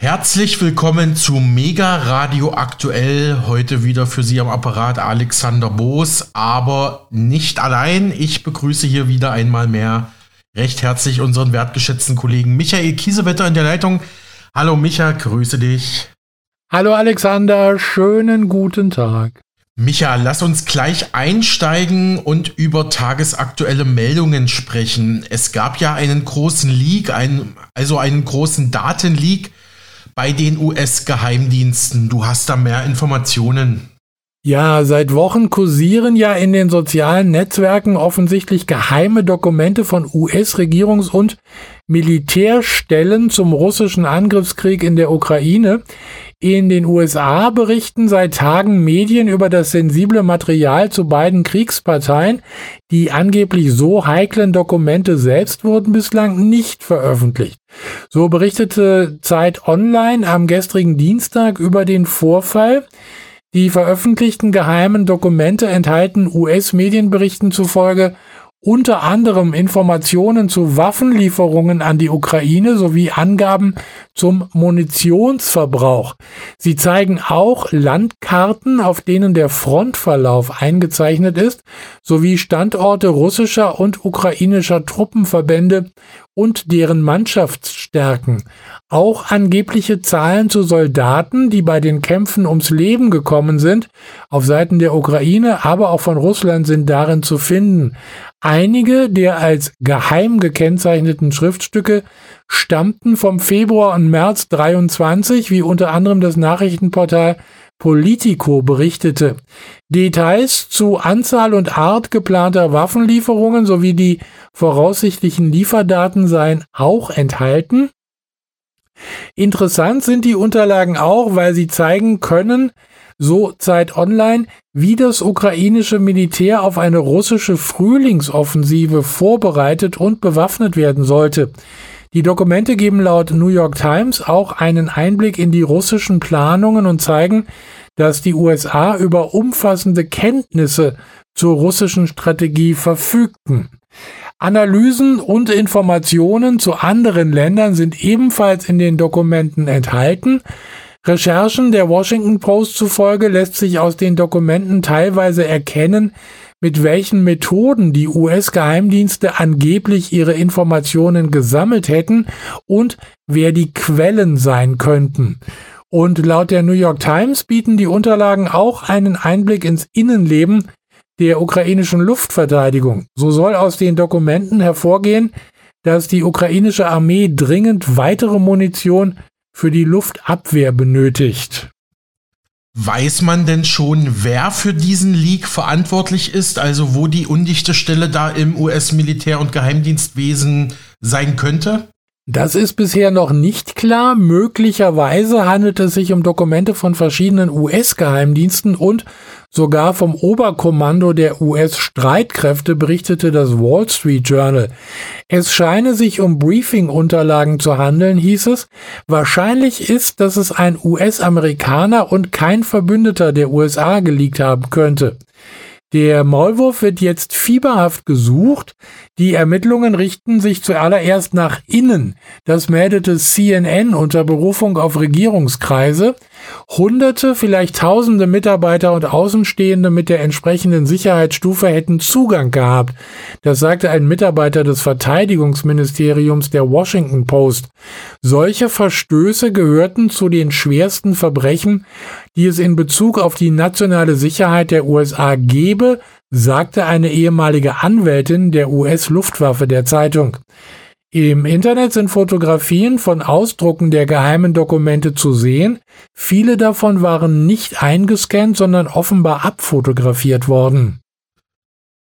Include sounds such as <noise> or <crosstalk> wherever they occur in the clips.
Herzlich willkommen zu Mega Radio Aktuell. Heute wieder für Sie am Apparat Alexander Boos, aber nicht allein. Ich begrüße hier wieder einmal mehr recht herzlich unseren wertgeschätzten Kollegen Michael Kiesewetter in der Leitung. Hallo Micha, grüße dich. Hallo Alexander, schönen guten Tag. Micha, lass uns gleich einsteigen und über tagesaktuelle Meldungen sprechen. Es gab ja einen großen Leak, ein, also einen großen Datenleak bei den US-Geheimdiensten. Du hast da mehr Informationen. Ja, seit Wochen kursieren ja in den sozialen Netzwerken offensichtlich geheime Dokumente von US-Regierungs- und Militärstellen zum russischen Angriffskrieg in der Ukraine. In den USA berichten seit Tagen Medien über das sensible Material zu beiden Kriegsparteien. Die angeblich so heiklen Dokumente selbst wurden bislang nicht veröffentlicht. So berichtete Zeit Online am gestrigen Dienstag über den Vorfall. Die veröffentlichten geheimen Dokumente enthalten US-Medienberichten zufolge unter anderem Informationen zu Waffenlieferungen an die Ukraine sowie Angaben zum Munitionsverbrauch. Sie zeigen auch Landkarten, auf denen der Frontverlauf eingezeichnet ist, sowie Standorte russischer und ukrainischer Truppenverbände und deren Mannschaftsstärken. Auch angebliche Zahlen zu Soldaten, die bei den Kämpfen ums Leben gekommen sind, auf Seiten der Ukraine, aber auch von Russland sind darin zu finden. Einige der als geheim gekennzeichneten Schriftstücke stammten vom Februar und März 23, wie unter anderem das Nachrichtenportal Politico berichtete. Details zu Anzahl und Art geplanter Waffenlieferungen sowie die voraussichtlichen Lieferdaten seien auch enthalten. Interessant sind die Unterlagen auch, weil sie zeigen können, so Zeit Online, wie das ukrainische Militär auf eine russische Frühlingsoffensive vorbereitet und bewaffnet werden sollte. Die Dokumente geben laut New York Times auch einen Einblick in die russischen Planungen und zeigen, dass die USA über umfassende Kenntnisse zur russischen Strategie verfügten. Analysen und Informationen zu anderen Ländern sind ebenfalls in den Dokumenten enthalten. Recherchen der Washington Post zufolge lässt sich aus den Dokumenten teilweise erkennen, mit welchen Methoden die US-Geheimdienste angeblich ihre Informationen gesammelt hätten und wer die Quellen sein könnten. Und laut der New York Times bieten die Unterlagen auch einen Einblick ins Innenleben der ukrainischen Luftverteidigung. So soll aus den Dokumenten hervorgehen, dass die ukrainische Armee dringend weitere Munition für die Luftabwehr benötigt. Weiß man denn schon, wer für diesen Leak verantwortlich ist, also wo die undichte Stelle da im US-Militär- und Geheimdienstwesen sein könnte? Das ist bisher noch nicht klar. Möglicherweise handelt es sich um Dokumente von verschiedenen US-Geheimdiensten und sogar vom Oberkommando der US-Streitkräfte, berichtete das Wall Street Journal. Es scheine sich um Briefing-Unterlagen zu handeln, hieß es. Wahrscheinlich ist, dass es ein US-Amerikaner und kein Verbündeter der USA geleakt haben könnte. Der Maulwurf wird jetzt fieberhaft gesucht. Die Ermittlungen richten sich zuallererst nach innen. Das meldete CNN unter Berufung auf Regierungskreise. Hunderte, vielleicht tausende Mitarbeiter und Außenstehende mit der entsprechenden Sicherheitsstufe hätten Zugang gehabt. Das sagte ein Mitarbeiter des Verteidigungsministeriums der Washington Post. Solche Verstöße gehörten zu den schwersten Verbrechen, die es in Bezug auf die nationale Sicherheit der USA gebe, sagte eine ehemalige Anwältin der US-Luftwaffe der Zeitung. Im Internet sind Fotografien von Ausdrucken der geheimen Dokumente zu sehen. Viele davon waren nicht eingescannt, sondern offenbar abfotografiert worden.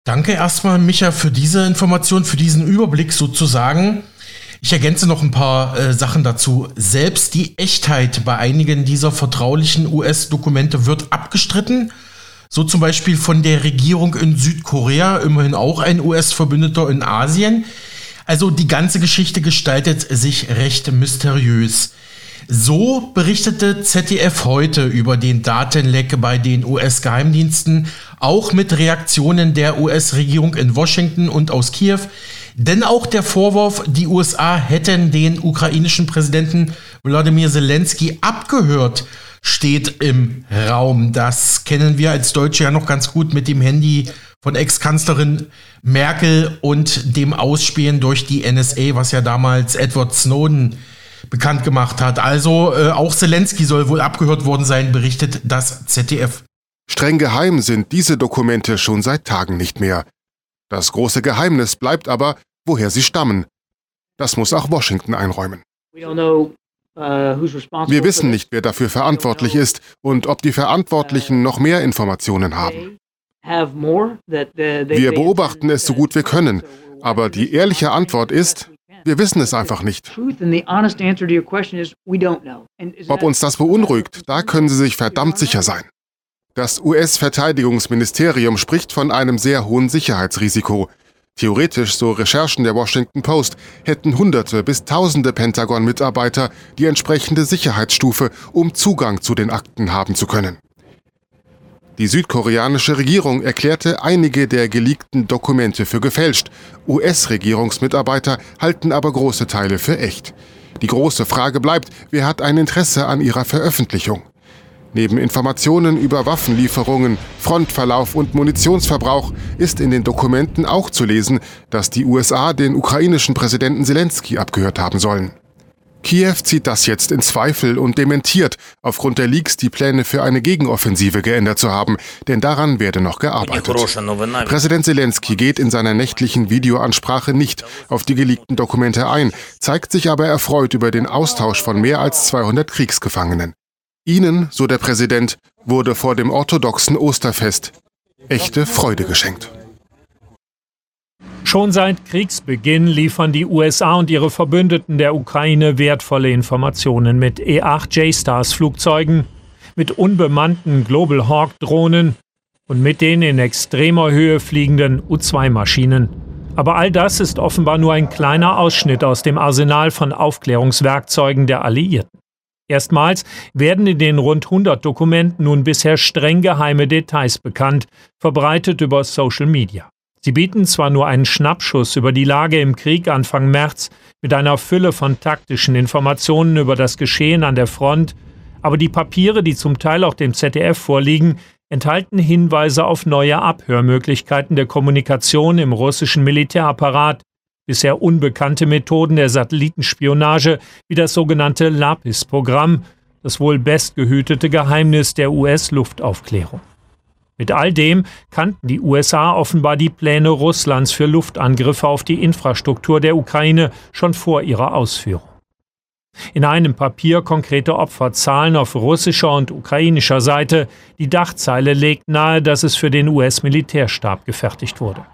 Danke erstmal, Micha, für diese Information, für diesen Überblick sozusagen. Ich ergänze noch ein paar äh, Sachen dazu. Selbst die Echtheit bei einigen dieser vertraulichen US-Dokumente wird abgestritten. So zum Beispiel von der Regierung in Südkorea, immerhin auch ein US-Verbündeter in Asien. Also die ganze Geschichte gestaltet sich recht mysteriös. So berichtete ZDF heute über den Datenleck bei den US-Geheimdiensten, auch mit Reaktionen der US-Regierung in Washington und aus Kiew. Denn auch der Vorwurf, die USA hätten den ukrainischen Präsidenten Wladimir Zelensky abgehört, steht im Raum. Das kennen wir als Deutsche ja noch ganz gut mit dem Handy von Ex-Kanzlerin Merkel und dem Ausspähen durch die NSA, was ja damals Edward Snowden bekannt gemacht hat. Also äh, auch Zelensky soll wohl abgehört worden sein, berichtet das ZDF. Streng geheim sind diese Dokumente schon seit Tagen nicht mehr. Das große Geheimnis bleibt aber, woher sie stammen. Das muss auch Washington einräumen. Uh, Wir wissen nicht, wer dafür verantwortlich ist und ob die Verantwortlichen noch mehr Informationen haben. Wir beobachten es so gut wir können, aber die ehrliche Antwort ist, wir wissen es einfach nicht. Ob uns das beunruhigt, da können Sie sich verdammt sicher sein. Das US-Verteidigungsministerium spricht von einem sehr hohen Sicherheitsrisiko. Theoretisch, so Recherchen der Washington Post, hätten Hunderte bis Tausende Pentagon-Mitarbeiter die entsprechende Sicherheitsstufe, um Zugang zu den Akten haben zu können. Die südkoreanische Regierung erklärte einige der geleakten Dokumente für gefälscht. US-Regierungsmitarbeiter halten aber große Teile für echt. Die große Frage bleibt, wer hat ein Interesse an ihrer Veröffentlichung? Neben Informationen über Waffenlieferungen, Frontverlauf und Munitionsverbrauch ist in den Dokumenten auch zu lesen, dass die USA den ukrainischen Präsidenten Zelensky abgehört haben sollen. Kiew zieht das jetzt in Zweifel und dementiert, aufgrund der Leaks die Pläne für eine Gegenoffensive geändert zu haben, denn daran werde noch gearbeitet. Präsident Zelensky geht in seiner nächtlichen Videoansprache nicht auf die geleakten Dokumente ein, zeigt sich aber erfreut über den Austausch von mehr als 200 Kriegsgefangenen. Ihnen, so der Präsident, wurde vor dem orthodoxen Osterfest echte Freude geschenkt. Schon seit Kriegsbeginn liefern die USA und ihre Verbündeten der Ukraine wertvolle Informationen mit E-8 J-Stars Flugzeugen, mit unbemannten Global Hawk Drohnen und mit den in extremer Höhe fliegenden U-2 Maschinen. Aber all das ist offenbar nur ein kleiner Ausschnitt aus dem Arsenal von Aufklärungswerkzeugen der Alliierten. Erstmals werden in den rund 100 Dokumenten nun bisher streng geheime Details bekannt, verbreitet über Social Media. Sie bieten zwar nur einen Schnappschuss über die Lage im Krieg Anfang März mit einer Fülle von taktischen Informationen über das Geschehen an der Front, aber die Papiere, die zum Teil auch dem ZDF vorliegen, enthalten Hinweise auf neue Abhörmöglichkeiten der Kommunikation im russischen Militärapparat, bisher unbekannte Methoden der Satellitenspionage wie das sogenannte LAPIS-Programm, das wohl bestgehütete Geheimnis der US-Luftaufklärung. Mit all dem kannten die USA offenbar die Pläne Russlands für Luftangriffe auf die Infrastruktur der Ukraine schon vor ihrer Ausführung. In einem Papier konkrete Opferzahlen auf russischer und ukrainischer Seite, die Dachzeile legt nahe, dass es für den US-Militärstab gefertigt wurde.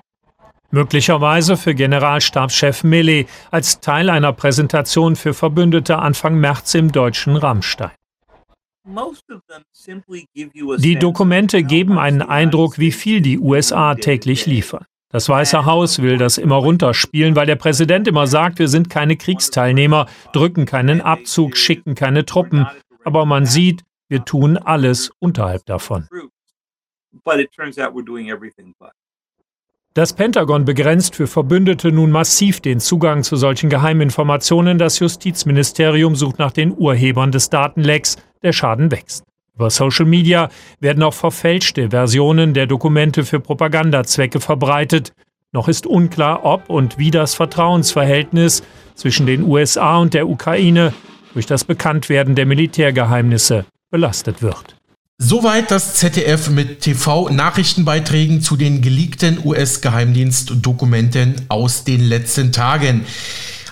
Möglicherweise für Generalstabschef Milley als Teil einer Präsentation für Verbündete Anfang März im deutschen Rammstein. Die Dokumente geben einen Eindruck, wie viel die USA täglich liefern. Das Weiße Haus will das immer runterspielen, weil der Präsident immer sagt, wir sind keine Kriegsteilnehmer, drücken keinen Abzug, schicken keine Truppen. Aber man sieht, wir tun alles unterhalb davon. Das Pentagon begrenzt für Verbündete nun massiv den Zugang zu solchen Geheiminformationen. Das Justizministerium sucht nach den Urhebern des Datenlecks. Der Schaden wächst. Über Social Media werden auch verfälschte Versionen der Dokumente für Propagandazwecke verbreitet. Noch ist unklar, ob und wie das Vertrauensverhältnis zwischen den USA und der Ukraine durch das Bekanntwerden der Militärgeheimnisse belastet wird. Soweit das ZDF mit TV-Nachrichtenbeiträgen zu den geleakten US-Geheimdienstdokumenten aus den letzten Tagen.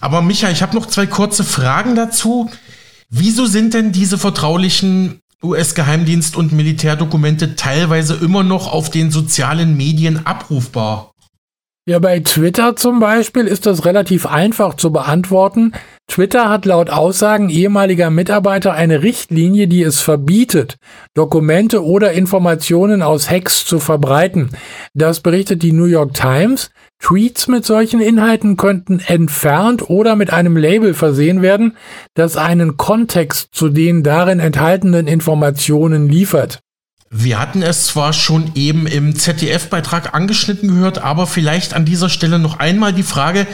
Aber Micha, ich habe noch zwei kurze Fragen dazu. Wieso sind denn diese vertraulichen US-Geheimdienst- und Militärdokumente teilweise immer noch auf den sozialen Medien abrufbar? Ja, bei Twitter zum Beispiel ist das relativ einfach zu beantworten. Twitter hat laut Aussagen ehemaliger Mitarbeiter eine Richtlinie, die es verbietet, Dokumente oder Informationen aus Hacks zu verbreiten. Das berichtet die New York Times. Tweets mit solchen Inhalten könnten entfernt oder mit einem Label versehen werden, das einen Kontext zu den darin enthaltenen Informationen liefert. Wir hatten es zwar schon eben im ZDF-Beitrag angeschnitten gehört, aber vielleicht an dieser Stelle noch einmal die Frage,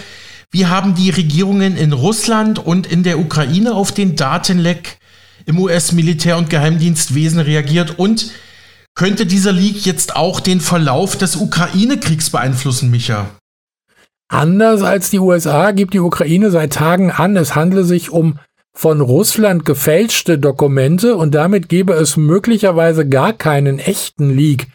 Wie haben die Regierungen in Russland und in der Ukraine auf den Datenleck im US-Militär- und Geheimdienstwesen reagiert? Und könnte dieser Leak jetzt auch den Verlauf des Ukraine-Kriegs beeinflussen, Micha? Anders als die USA gibt die Ukraine seit Tagen an, es handle sich um von Russland gefälschte Dokumente und damit gebe es möglicherweise gar keinen echten Leak.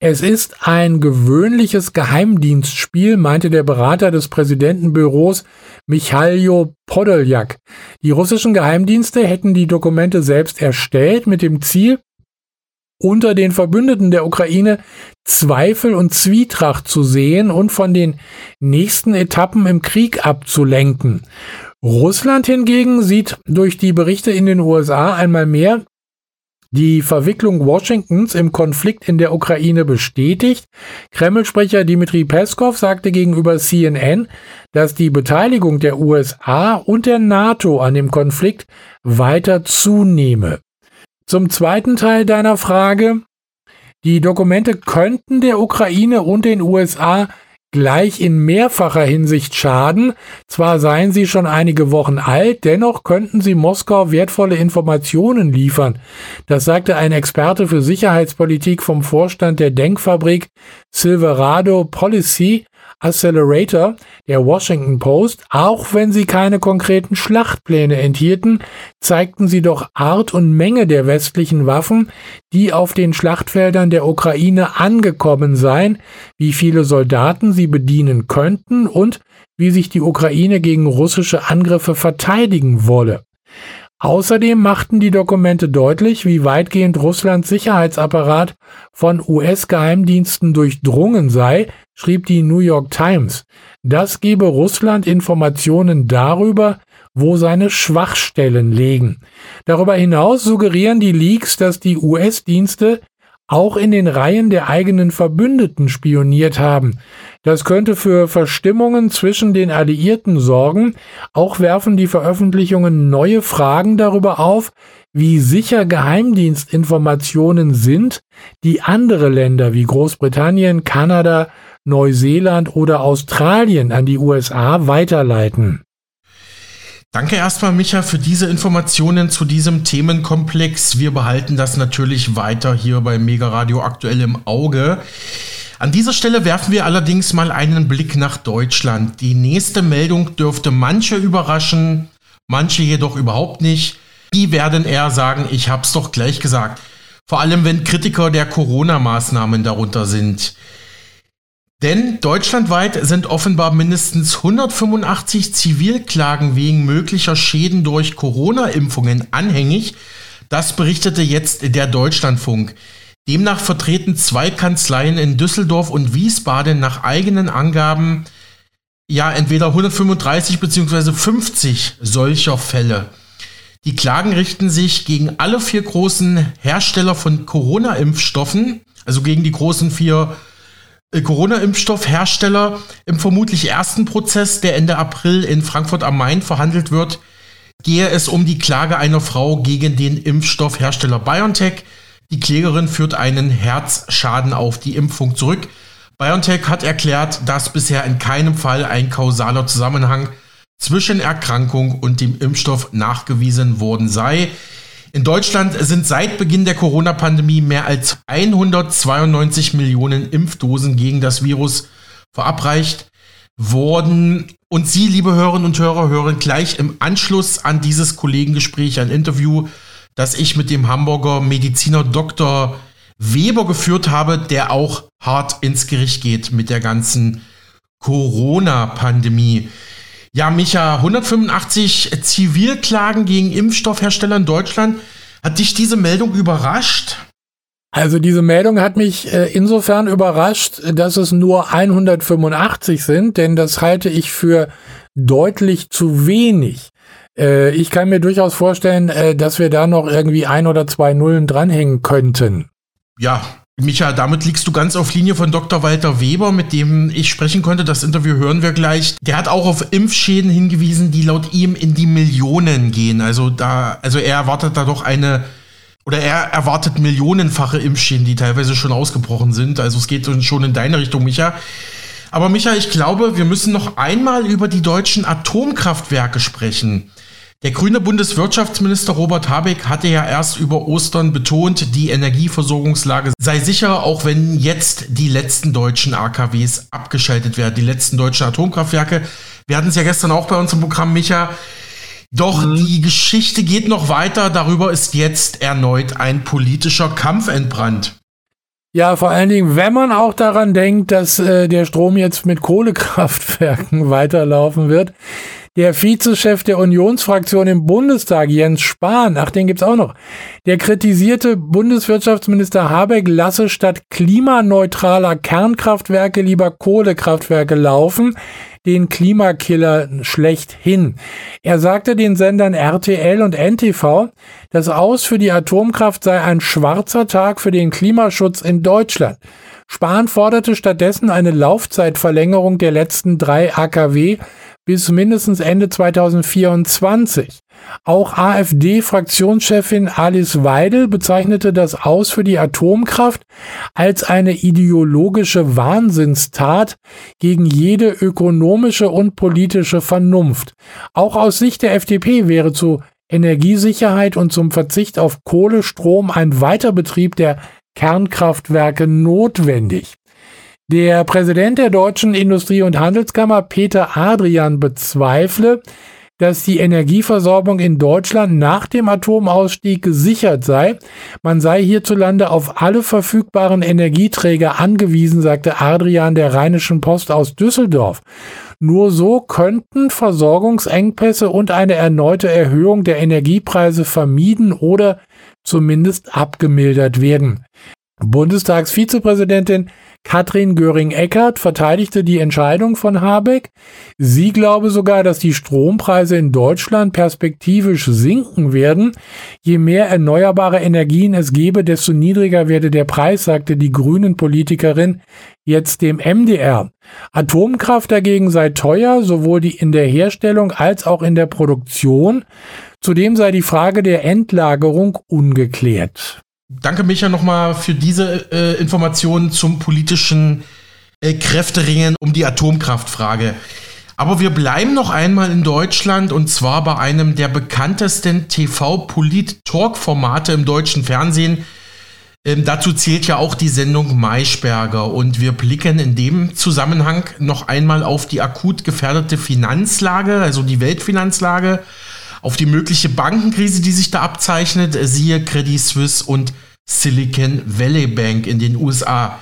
Es ist ein gewöhnliches Geheimdienstspiel, meinte der Berater des Präsidentenbüros Michailo Podoljak. Die russischen Geheimdienste hätten die Dokumente selbst erstellt mit dem Ziel, unter den Verbündeten der Ukraine Zweifel und Zwietracht zu sehen und von den nächsten Etappen im Krieg abzulenken. Russland hingegen sieht durch die Berichte in den USA einmal mehr die Verwicklung Washingtons im Konflikt in der Ukraine bestätigt. Kreml-Sprecher Dmitri Peskov sagte gegenüber CNN, dass die Beteiligung der USA und der NATO an dem Konflikt weiter zunehme. Zum zweiten Teil deiner Frage. Die Dokumente könnten der Ukraine und den USA gleich in mehrfacher Hinsicht schaden. Zwar seien sie schon einige Wochen alt, dennoch könnten sie Moskau wertvolle Informationen liefern. Das sagte ein Experte für Sicherheitspolitik vom Vorstand der Denkfabrik Silverado Policy Accelerator der Washington Post, auch wenn sie keine konkreten Schlachtpläne enthielten, zeigten sie doch Art und Menge der westlichen Waffen, die auf den Schlachtfeldern der Ukraine angekommen seien, wie viele Soldaten sie bedienen könnten und wie sich die Ukraine gegen russische Angriffe verteidigen wolle. Außerdem machten die Dokumente deutlich, wie weitgehend Russlands Sicherheitsapparat von US-Geheimdiensten durchdrungen sei, schrieb die New York Times. Das gebe Russland Informationen darüber, wo seine Schwachstellen liegen. Darüber hinaus suggerieren die Leaks, dass die US-Dienste auch in den Reihen der eigenen Verbündeten spioniert haben. Das könnte für Verstimmungen zwischen den Alliierten sorgen. Auch werfen die Veröffentlichungen neue Fragen darüber auf, wie sicher Geheimdienstinformationen sind, die andere Länder wie Großbritannien, Kanada, Neuseeland oder Australien an die USA weiterleiten. Danke erstmal, Micha, für diese Informationen zu diesem Themenkomplex. Wir behalten das natürlich weiter hier bei Mega Radio aktuell im Auge. An dieser Stelle werfen wir allerdings mal einen Blick nach Deutschland. Die nächste Meldung dürfte manche überraschen, manche jedoch überhaupt nicht. Die werden eher sagen, ich hab's doch gleich gesagt. Vor allem, wenn Kritiker der Corona-Maßnahmen darunter sind. Denn deutschlandweit sind offenbar mindestens 185 Zivilklagen wegen möglicher Schäden durch Corona-Impfungen anhängig. Das berichtete jetzt der Deutschlandfunk. Demnach vertreten zwei Kanzleien in Düsseldorf und Wiesbaden nach eigenen Angaben ja entweder 135 bzw. 50 solcher Fälle. Die Klagen richten sich gegen alle vier großen Hersteller von Corona-Impfstoffen, also gegen die großen vier äh, Corona-Impfstoffhersteller im vermutlich ersten Prozess, der Ende April in Frankfurt am Main verhandelt wird, gehe es um die Klage einer Frau gegen den Impfstoffhersteller BioNTech. Die Klägerin führt einen Herzschaden auf die Impfung zurück. BioNTech hat erklärt, dass bisher in keinem Fall ein kausaler Zusammenhang zwischen Erkrankung und dem Impfstoff nachgewiesen worden sei. In Deutschland sind seit Beginn der Corona-Pandemie mehr als 192 Millionen Impfdosen gegen das Virus verabreicht worden. Und Sie, liebe Hörerinnen und Hörer, hören gleich im Anschluss an dieses Kollegengespräch ein Interview, das ich mit dem Hamburger Mediziner Dr. Weber geführt habe, der auch hart ins Gericht geht mit der ganzen Corona-Pandemie. Ja, Micha, 185 Zivilklagen gegen Impfstoffhersteller in Deutschland. Hat dich diese Meldung überrascht? Also diese Meldung hat mich äh, insofern überrascht, dass es nur 185 sind, denn das halte ich für deutlich zu wenig. Äh, ich kann mir durchaus vorstellen, äh, dass wir da noch irgendwie ein oder zwei Nullen dranhängen könnten. Ja, Micha, damit liegst du ganz auf Linie von Dr. Walter Weber, mit dem ich sprechen konnte. Das Interview hören wir gleich. Der hat auch auf Impfschäden hingewiesen, die laut ihm in die Millionen gehen. Also da, also er erwartet da doch eine, oder er erwartet millionenfache Impfschäden, die teilweise schon ausgebrochen sind. Also es geht schon in deine Richtung, Micha. Aber Michael, ich glaube, wir müssen noch einmal über die deutschen Atomkraftwerke sprechen. Der grüne Bundeswirtschaftsminister Robert Habeck hatte ja erst über Ostern betont, die Energieversorgungslage sei sicher, auch wenn jetzt die letzten deutschen AKWs abgeschaltet werden. Die letzten deutschen Atomkraftwerke. Wir hatten es ja gestern auch bei uns im Programm, Micha. Doch mhm. die Geschichte geht noch weiter. Darüber ist jetzt erneut ein politischer Kampf entbrannt. Ja, vor allen Dingen, wenn man auch daran denkt, dass äh, der Strom jetzt mit Kohlekraftwerken <laughs> weiterlaufen wird. Der Vizechef der Unionsfraktion im Bundestag, Jens Spahn, ach, den gibt's auch noch, der kritisierte Bundeswirtschaftsminister Habeck lasse statt klimaneutraler Kernkraftwerke lieber Kohlekraftwerke laufen, den Klimakiller schlechthin. Er sagte den Sendern RTL und NTV, das Aus für die Atomkraft sei ein schwarzer Tag für den Klimaschutz in Deutschland. Spahn forderte stattdessen eine Laufzeitverlängerung der letzten drei AKW bis mindestens Ende 2024. Auch AfD-Fraktionschefin Alice Weidel bezeichnete das Aus für die Atomkraft als eine ideologische Wahnsinnstat gegen jede ökonomische und politische Vernunft. Auch aus Sicht der FDP wäre zu Energiesicherheit und zum Verzicht auf Kohlestrom ein Weiterbetrieb der Kernkraftwerke notwendig. Der Präsident der Deutschen Industrie- und Handelskammer, Peter Adrian, bezweifle, dass die Energieversorgung in Deutschland nach dem Atomausstieg gesichert sei. Man sei hierzulande auf alle verfügbaren Energieträger angewiesen, sagte Adrian der Rheinischen Post aus Düsseldorf. Nur so könnten Versorgungsengpässe und eine erneute Erhöhung der Energiepreise vermieden oder zumindest abgemildert werden. Bundestagsvizepräsidentin Katrin Göring-Eckardt verteidigte die Entscheidung von Habeck. Sie glaube sogar, dass die Strompreise in Deutschland perspektivisch sinken werden. Je mehr erneuerbare Energien es gebe, desto niedriger werde der Preis, sagte die grünen Politikerin jetzt dem MDR. Atomkraft dagegen sei teuer, sowohl die in der Herstellung als auch in der Produktion. Zudem sei die Frage der Endlagerung ungeklärt. Danke, Micha, nochmal für diese äh, Informationen zum politischen äh, Kräfteringen um die Atomkraftfrage. Aber wir bleiben noch einmal in Deutschland und zwar bei einem der bekanntesten TV-Polit-Talk-Formate im deutschen Fernsehen. Ähm, dazu zählt ja auch die Sendung Maischberger und wir blicken in dem Zusammenhang noch einmal auf die akut gefährdete Finanzlage, also die Weltfinanzlage auf die mögliche Bankenkrise, die sich da abzeichnet, siehe Credit Suisse und Silicon Valley Bank in den USA.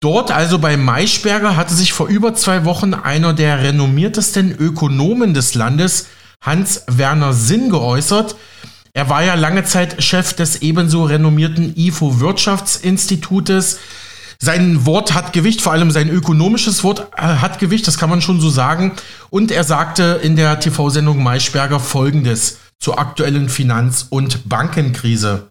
Dort, also bei Maischberger, hatte sich vor über zwei Wochen einer der renommiertesten Ökonomen des Landes, Hans-Werner Sinn, geäußert. Er war ja lange Zeit Chef des ebenso renommierten IFO Wirtschaftsinstitutes, sein Wort hat Gewicht, vor allem sein ökonomisches Wort äh, hat Gewicht, das kann man schon so sagen. Und er sagte in der TV-Sendung Maischberger Folgendes zur aktuellen Finanz- und Bankenkrise.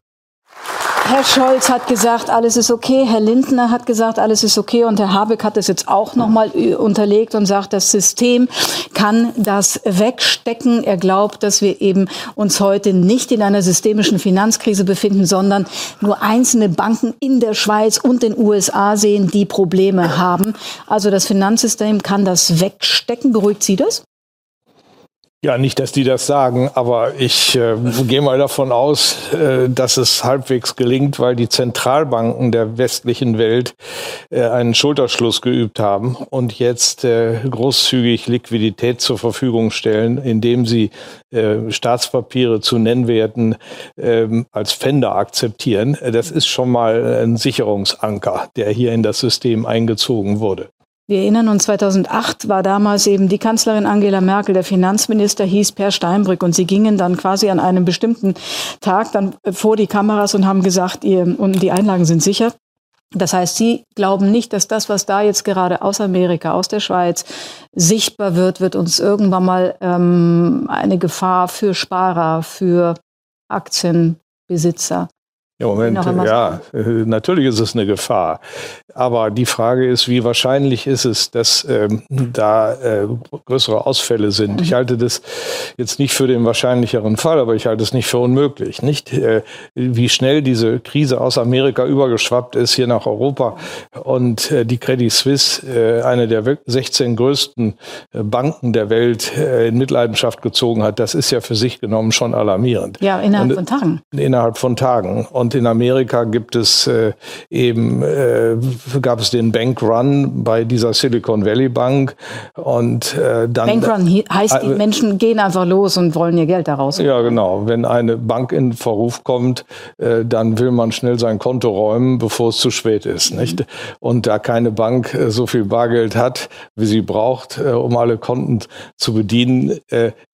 Herr Scholz hat gesagt, alles ist okay. Herr Lindner hat gesagt, alles ist okay. Und Herr Habeck hat das jetzt auch nochmal äh, unterlegt und sagt, das System kann das wegstecken. Er glaubt, dass wir eben uns heute nicht in einer systemischen Finanzkrise befinden, sondern nur einzelne Banken in der Schweiz und den USA sehen, die Probleme haben. Also das Finanzsystem kann das wegstecken. Beruhigt Sie das? Ja, nicht, dass die das sagen, aber ich äh, gehe mal davon aus, äh, dass es halbwegs gelingt, weil die Zentralbanken der westlichen Welt äh, einen Schulterschluss geübt haben und jetzt äh, großzügig Liquidität zur Verfügung stellen, indem sie äh, Staatspapiere zu Nennwerten ähm, als Pfänder akzeptieren. Das ist schon mal ein Sicherungsanker, der hier in das System eingezogen wurde. Wir erinnern uns, 2008 war damals eben die Kanzlerin Angela Merkel, der Finanzminister hieß Per Steinbrück und sie gingen dann quasi an einem bestimmten Tag dann vor die Kameras und haben gesagt, ihr, und die Einlagen sind sicher. Das heißt, Sie glauben nicht, dass das, was da jetzt gerade aus Amerika, aus der Schweiz sichtbar wird, wird uns irgendwann mal ähm, eine Gefahr für Sparer, für Aktienbesitzer Ja, Moment, ja, äh, natürlich ist es eine Gefahr. Aber die Frage ist, wie wahrscheinlich ist es, dass ähm, da äh, größere Ausfälle sind? Ich halte das jetzt nicht für den wahrscheinlicheren Fall, aber ich halte es nicht für unmöglich. Nicht, äh, wie schnell diese Krise aus Amerika übergeschwappt ist hier nach Europa und äh, die Credit Suisse, äh, eine der 16 größten äh, Banken der Welt, in Mitleidenschaft gezogen hat, das ist ja für sich genommen schon alarmierend. Ja, innerhalb und, von Tagen. Innerhalb von Tagen. Und und in Amerika gibt es äh, eben, äh, gab es den Bank Run bei dieser Silicon Valley Bank. Und äh, dann. Bank Run heißt, die äh, Menschen gehen einfach los und wollen ihr Geld daraus. Ja, genau. Wenn eine Bank in Verruf kommt, äh, dann will man schnell sein Konto räumen, bevor es zu spät ist. Mhm. Nicht? Und da keine Bank äh, so viel Bargeld hat, wie sie braucht, um alle Konten zu bedienen,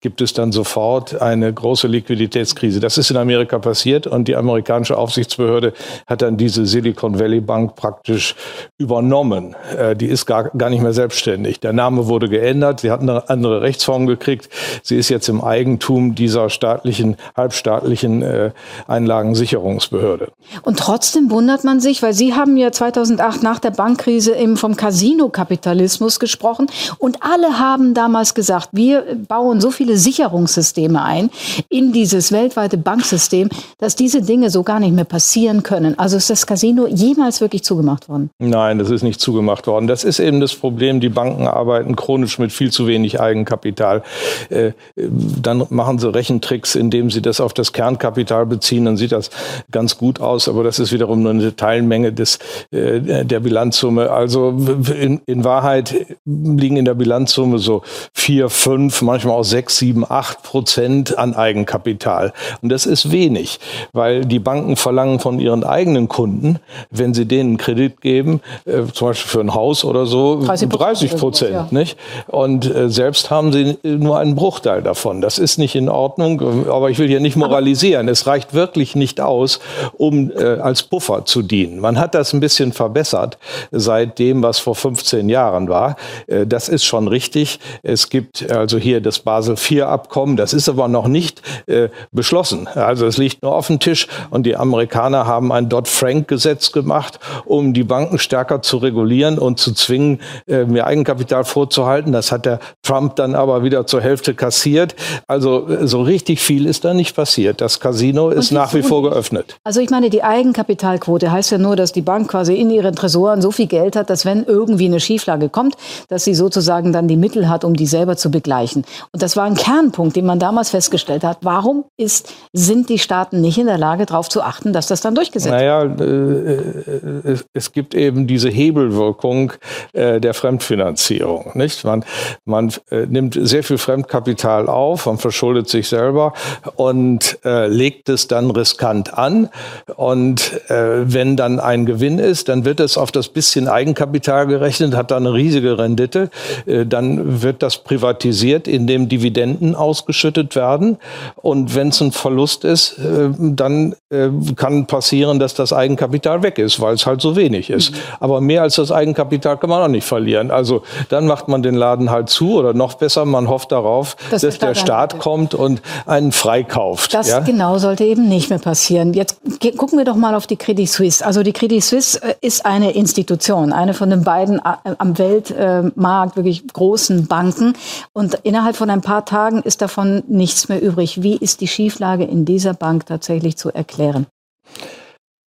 gibt es dann sofort eine große Liquiditätskrise. Das ist in Amerika passiert und die amerikanische Aufsichtsbehörde hat dann diese Silicon Valley Bank praktisch übernommen. Äh, die ist gar, gar nicht mehr selbstständig. Der Name wurde geändert, sie hat eine andere Rechtsform gekriegt. Sie ist jetzt im Eigentum dieser staatlichen, halbstaatlichen äh, Einlagensicherungsbehörde. Und trotzdem wundert man sich, weil Sie haben ja 2008 nach der Bankkrise eben vom Casino-Kapitalismus gesprochen und alle haben damals gesagt, wir bauen so viele Sicherungssysteme ein in dieses weltweite Banksystem, dass diese Dinge so gar nicht mehr passieren können. Also ist das Casino jemals wirklich zugemacht worden? Nein, das ist nicht zugemacht worden. Das ist eben das Problem. Die Banken arbeiten chronisch mit viel zu wenig Eigenkapital. Äh, dann machen sie Rechentricks, indem sie das auf das Kernkapital beziehen. Dann sieht das ganz gut aus, aber das ist wiederum nur eine Teilmenge des, äh, der Bilanzsumme. Also in, in Wahrheit liegen in der Bilanzsumme so vier, fünf, manchmal auch sechs, sieben, acht Prozent an Eigenkapital. Und das ist wenig, weil die Banken verlangen von ihren eigenen Kunden, wenn sie denen Kredit geben, äh, zum Beispiel für ein Haus oder so, 30 Prozent. Nicht? Und äh, selbst haben sie nur einen Bruchteil davon. Das ist nicht in Ordnung, aber ich will hier nicht moralisieren. Es reicht wirklich nicht aus, um äh, als Puffer zu dienen. Man hat das ein bisschen verbessert seit dem, was vor 15 Jahren war. Äh, das ist schon richtig. Es gibt also hier das Basel IV-Abkommen. Das ist aber noch nicht äh, beschlossen. Also es liegt nur auf dem Tisch und die Amerikaner haben ein Dodd-Frank-Gesetz gemacht, um die Banken stärker zu regulieren und zu zwingen, äh, mehr Eigenkapital vorzuhalten. Das hat der Trump dann aber wieder zur Hälfte kassiert. Also äh, so richtig viel ist da nicht passiert. Das Casino ist nach wie vor geöffnet. Also ich meine, die Eigenkapitalquote heißt ja nur, dass die Bank quasi in ihren Tresoren so viel Geld hat, dass wenn irgendwie eine Schieflage kommt, dass sie sozusagen dann die Mittel hat, um die selber zu begleichen. Und das war ein Kernpunkt, den man damals festgestellt hat. Warum ist, sind die Staaten nicht in der Lage, darauf zu achten, dass das dann durchgesetzt wird? Naja, äh, es gibt eben diese Hebelwirkung äh, der Fremdfinanzierung. Nicht? Man, man äh, nimmt sehr viel Fremdkapital auf, man verschuldet sich selber und äh, legt es dann riskant an. Und äh, wenn dann ein Gewinn ist, dann wird es auf das bisschen Eigenkapital gerechnet, hat dann eine riesige Rendite. Äh, dann wird das privatisiert, indem Dividenden ausgeschüttet werden. Und wenn es ein Verlust ist, äh, dann äh, kann passieren, dass das Eigenkapital weg ist, weil es halt so wenig ist. Mhm. Aber mehr als das Eigenkapital kann man auch nicht verlieren. Also dann macht man den Laden halt zu oder noch besser, man hofft darauf, das dass der Staat kommt und einen freikauft. Das ja? genau sollte eben nicht mehr passieren. Jetzt gucken wir doch mal auf die Credit Suisse. Also die Credit Suisse äh, ist eine Institution, eine von den beiden am Weltmarkt wirklich großen Banken. Und innerhalb von ein paar Tagen ist davon nichts mehr übrig. Wie ist die Schieflage in dieser Bank tatsächlich zu erklären?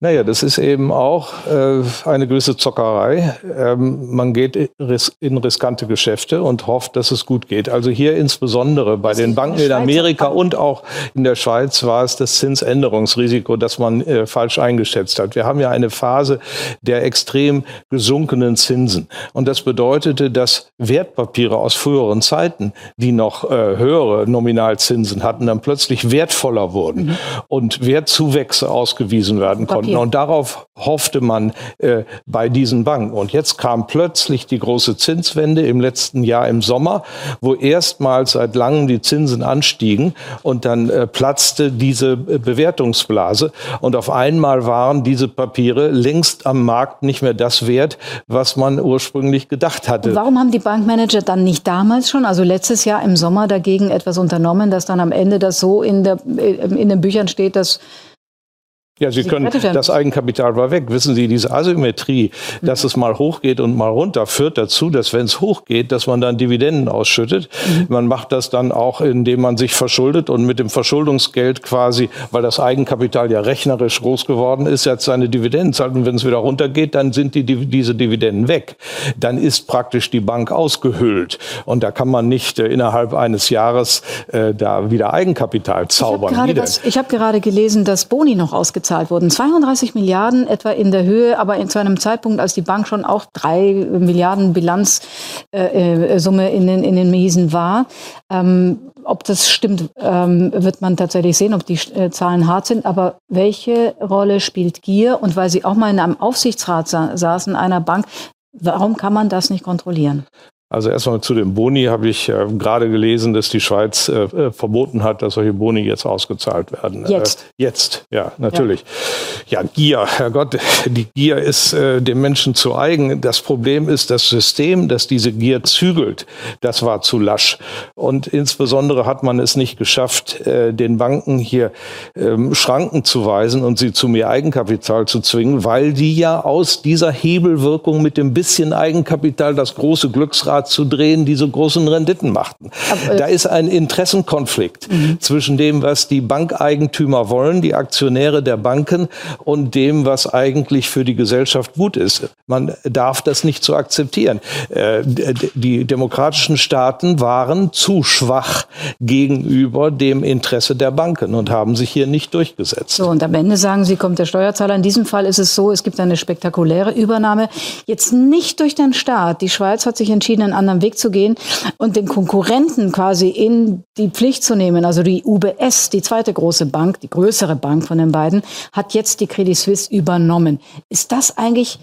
Naja, das ist eben auch äh, eine gewisse Zockerei. Ähm, man geht in riskante Geschäfte und hofft, dass es gut geht. Also hier insbesondere bei den Banken in Amerika und auch in der Schweiz war es das Zinsänderungsrisiko, das man äh, falsch eingeschätzt hat. Wir haben ja eine Phase der extrem gesunkenen Zinsen. Und das bedeutete, dass Wertpapiere aus früheren Zeiten, die noch äh, höhere Nominalzinsen hatten, dann plötzlich wertvoller wurden mhm. und Wertzuwächse ausgewiesen werden konnten. Papier. Und darauf hoffte man äh, bei diesen Banken. Und jetzt kam plötzlich die große Zinswende im letzten Jahr im Sommer, wo erstmals seit langem die Zinsen anstiegen und dann äh, platzte diese äh, Bewertungsblase. Und auf einmal waren diese Papiere längst am Markt nicht mehr das wert, was man ursprünglich gedacht hatte. Und warum haben die Bankmanager dann nicht damals schon, also letztes Jahr im Sommer dagegen etwas unternommen, dass dann am Ende das so in, der, äh, in den Büchern steht, dass Ja, Sie können, das Eigenkapital war weg. Wissen Sie, diese Asymmetrie, dass es mal hochgeht und mal runter, führt dazu, dass wenn es hochgeht, dass man dann Dividenden ausschüttet. Mhm. Man macht das dann auch, indem man sich verschuldet und mit dem Verschuldungsgeld quasi, weil das Eigenkapital ja rechnerisch groß geworden ist, jetzt seine Dividenden zahlt. Und wenn es wieder runtergeht, dann sind die, diese Dividenden weg. Dann ist praktisch die Bank ausgehöhlt. Und da kann man nicht äh, innerhalb eines Jahres äh, da wieder Eigenkapital zaubern. Ich habe gerade gelesen, dass Boni noch ausgezahlt ausgezahlt wurden. 32 Milliarden etwa in der Höhe, aber in, zu einem Zeitpunkt, als die Bank schon auch drei Milliarden Bilanzsumme äh, in, den, in den Miesen war. Ähm, ob das stimmt, ähm, wird man tatsächlich sehen, ob die äh, Zahlen hart sind. Aber welche Rolle spielt Gier? Und weil Sie auch mal in einem Aufsichtsrat sa saßen einer Bank, Warum kann man das nicht kontrollieren? Also erstmal zu dem Boni habe ich äh, gerade gelesen, dass die Schweiz äh, äh, verboten hat, dass solche Boni jetzt ausgezahlt werden. Äh, jetzt? jetzt, ja, natürlich. Ja. ja, Gier, Herrgott, die Gier ist äh, dem Menschen zu eigen. Das Problem ist das System, das diese Gier zügelt. Das war zu lasch. Und insbesondere hat man es nicht geschafft, äh, den Banken hier ähm, Schranken zu weisen und sie zu mehr Eigenkapital zu zwingen, weil die ja aus dieser Hebelwirkung mit dem bisschen Eigenkapital das große Glücksrad Hamsterrad zu drehen, die so großen Renditen machten. Aber, äh, da ist ein Interessenkonflikt mhm. zwischen dem, was die Bankeigentümer wollen, die Aktionäre der Banken, und dem, was eigentlich für die Gesellschaft gut ist. Man darf das nicht so akzeptieren. Äh, die demokratischen Staaten waren zu schwach gegenüber dem Interesse der Banken und haben sich hier nicht durchgesetzt. So, und am Ende sagen Sie, kommt der Steuerzahler. In diesem Fall ist es so, es gibt eine spektakuläre Übernahme. Jetzt nicht durch den Staat. Die Schweiz hat sich entschieden, einen anderen Weg zu gehen und den Konkurrenten quasi in die Pflicht zu nehmen. Also die UBS, die zweite große Bank, die größere Bank von den beiden, hat jetzt die Credit Suisse übernommen. Ist das eigentlich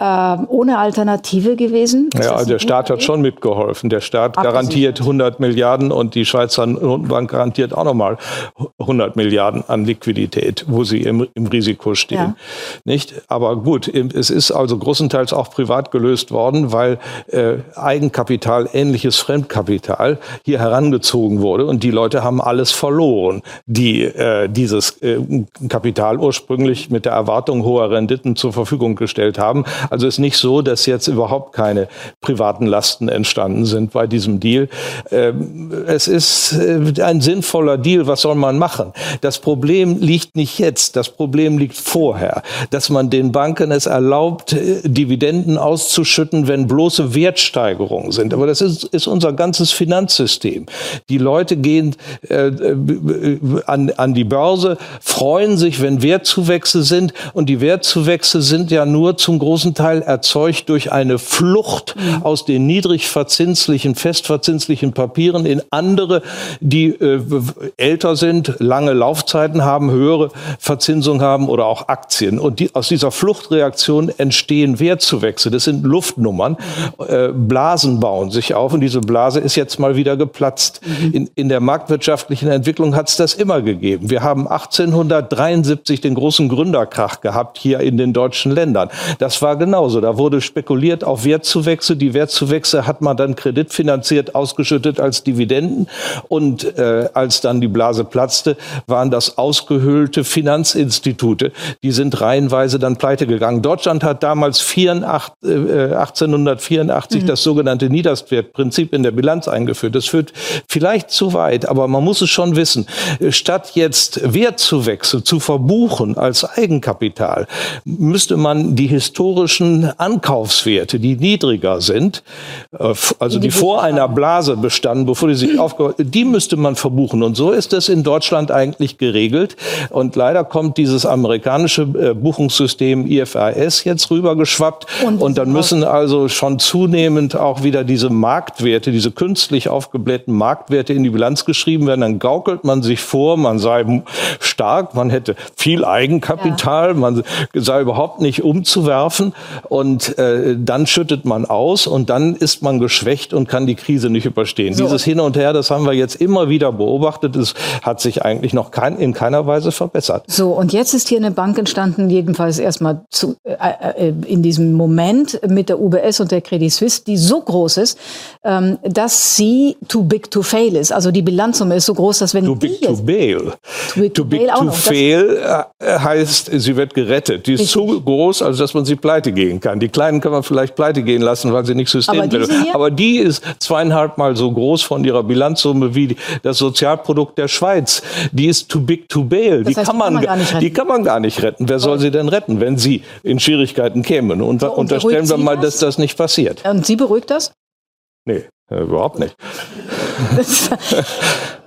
ähm, ohne Alternative gewesen? Ist ja, der Staat hat schon mitgeholfen. Der Staat garantiert 100 Milliarden und die Schweizer Notenbank garantiert auch nochmal 100 Milliarden an Liquidität, wo sie im, im Risiko stehen. Ja. Nicht? Aber gut, es ist also großenteils auch privat gelöst worden, weil äh, Eigenkapital, ähnliches Fremdkapital hier herangezogen wurde und die Leute haben alles verloren, die äh, dieses äh, Kapital ursprünglich mit der Erwartung hoher Renditen zur Verfügung gestellt haben. Also ist nicht so, dass jetzt überhaupt keine privaten Lasten entstanden sind bei diesem Deal. Ähm, es ist äh, ein sinnvoller Deal. Was soll man machen? Das Problem liegt nicht jetzt. Das Problem liegt vorher, dass man den Banken es erlaubt, äh, Dividenden auszuschütten, wenn bloße Wertsteigerungen sind. Aber das ist, ist unser ganzes Finanzsystem. Die Leute gehen äh, an, an die Börse, freuen sich, wenn Wertzuwächse sind. Und die Wertzuwächse sind ja nur zum großen Teil erzeugt durch eine Flucht mhm. aus den niedrigverzinslichen, festverzinslichen Papieren in andere, die äh, älter sind, lange Laufzeiten haben, höhere Verzinsung haben oder auch Aktien. Und die, aus dieser Fluchtreaktion entstehen Wertzuwächse. Das sind Luftnummern. Mhm. Äh, Blasen bauen sich auf und diese Blase ist jetzt mal wieder geplatzt. Mhm. In, in der marktwirtschaftlichen Entwicklung hat es das immer gegeben. Wir haben 1873 den großen Gründerkrach gehabt hier in den deutschen Ländern. Das war genauso. Da wurde spekuliert auf Wertzuwächse. Die Wertzuwächse hat man dann kreditfinanziert ausgeschüttet als Dividenden. Und äh, als dann die Blase platzte, waren das ausgehöhlte Finanzinstitute. Die sind reihenweise dann pleite gegangen. Deutschland hat damals 84, äh, 1884 mhm. das sogenannte Niederstwertprinzip in der Bilanz eingeführt. Das führt vielleicht zu weit, aber man muss es schon wissen. Statt jetzt Wertzuwächse zu verbuchen als Eigenkapital, müsste man die historische historischen Ankaufswerte, die niedriger sind, äh, also die, vor einer Blase bestanden, bevor die sich <clears throat> aufgebaut die müsste man verbuchen. Und so ist es in Deutschland eigentlich geregelt. Und leider kommt dieses amerikanische äh, Buchungssystem IFRS jetzt rübergeschwappt. Und, und dann müssen also schon zunehmend auch wieder diese Marktwerte, diese künstlich aufgeblähten Marktwerte in die Bilanz geschrieben werden. Dann gaukelt man sich vor, man sei stark, man hätte viel Eigenkapital, ja. man sei überhaupt nicht umzuwerfen. Und äh, dann schüttet man aus und dann ist man geschwächt und kann die Krise nicht überstehen. So. Dieses Hin und Her, das haben wir jetzt immer wieder beobachtet. Es hat sich eigentlich noch kein, in keiner Weise verbessert. So, und jetzt ist hier eine Bank entstanden, jedenfalls erstmal zu, äh, äh, in diesem Moment mit der UBS und der Credit Suisse, die so groß ist, ähm, dass sie too big to fail ist. Also die Bilanzsumme ist so groß, dass wenn too big to bail. Too big to, to, bail to fail äh, heißt, sie wird gerettet. Die ist Richtig. so groß, also dass man sie pleite gehen kann. Die kleinen kann man vielleicht pleite gehen lassen, weil sie nicht systemrelevant sind. Aber die ist zweieinhalb Mal so groß von ihrer Bilanzsumme wie das Sozialprodukt der Schweiz. Die ist too big to bail. Das die, heißt, kann man, kann man die kann man gar nicht retten. Wer soll sie denn retten, wenn sie in Schwierigkeiten kämen? Und, so, und unterstellen wir mal, das? dass das nicht passiert. Und Sie beruhigt das? Nee, äh, überhaupt nicht. <laughs>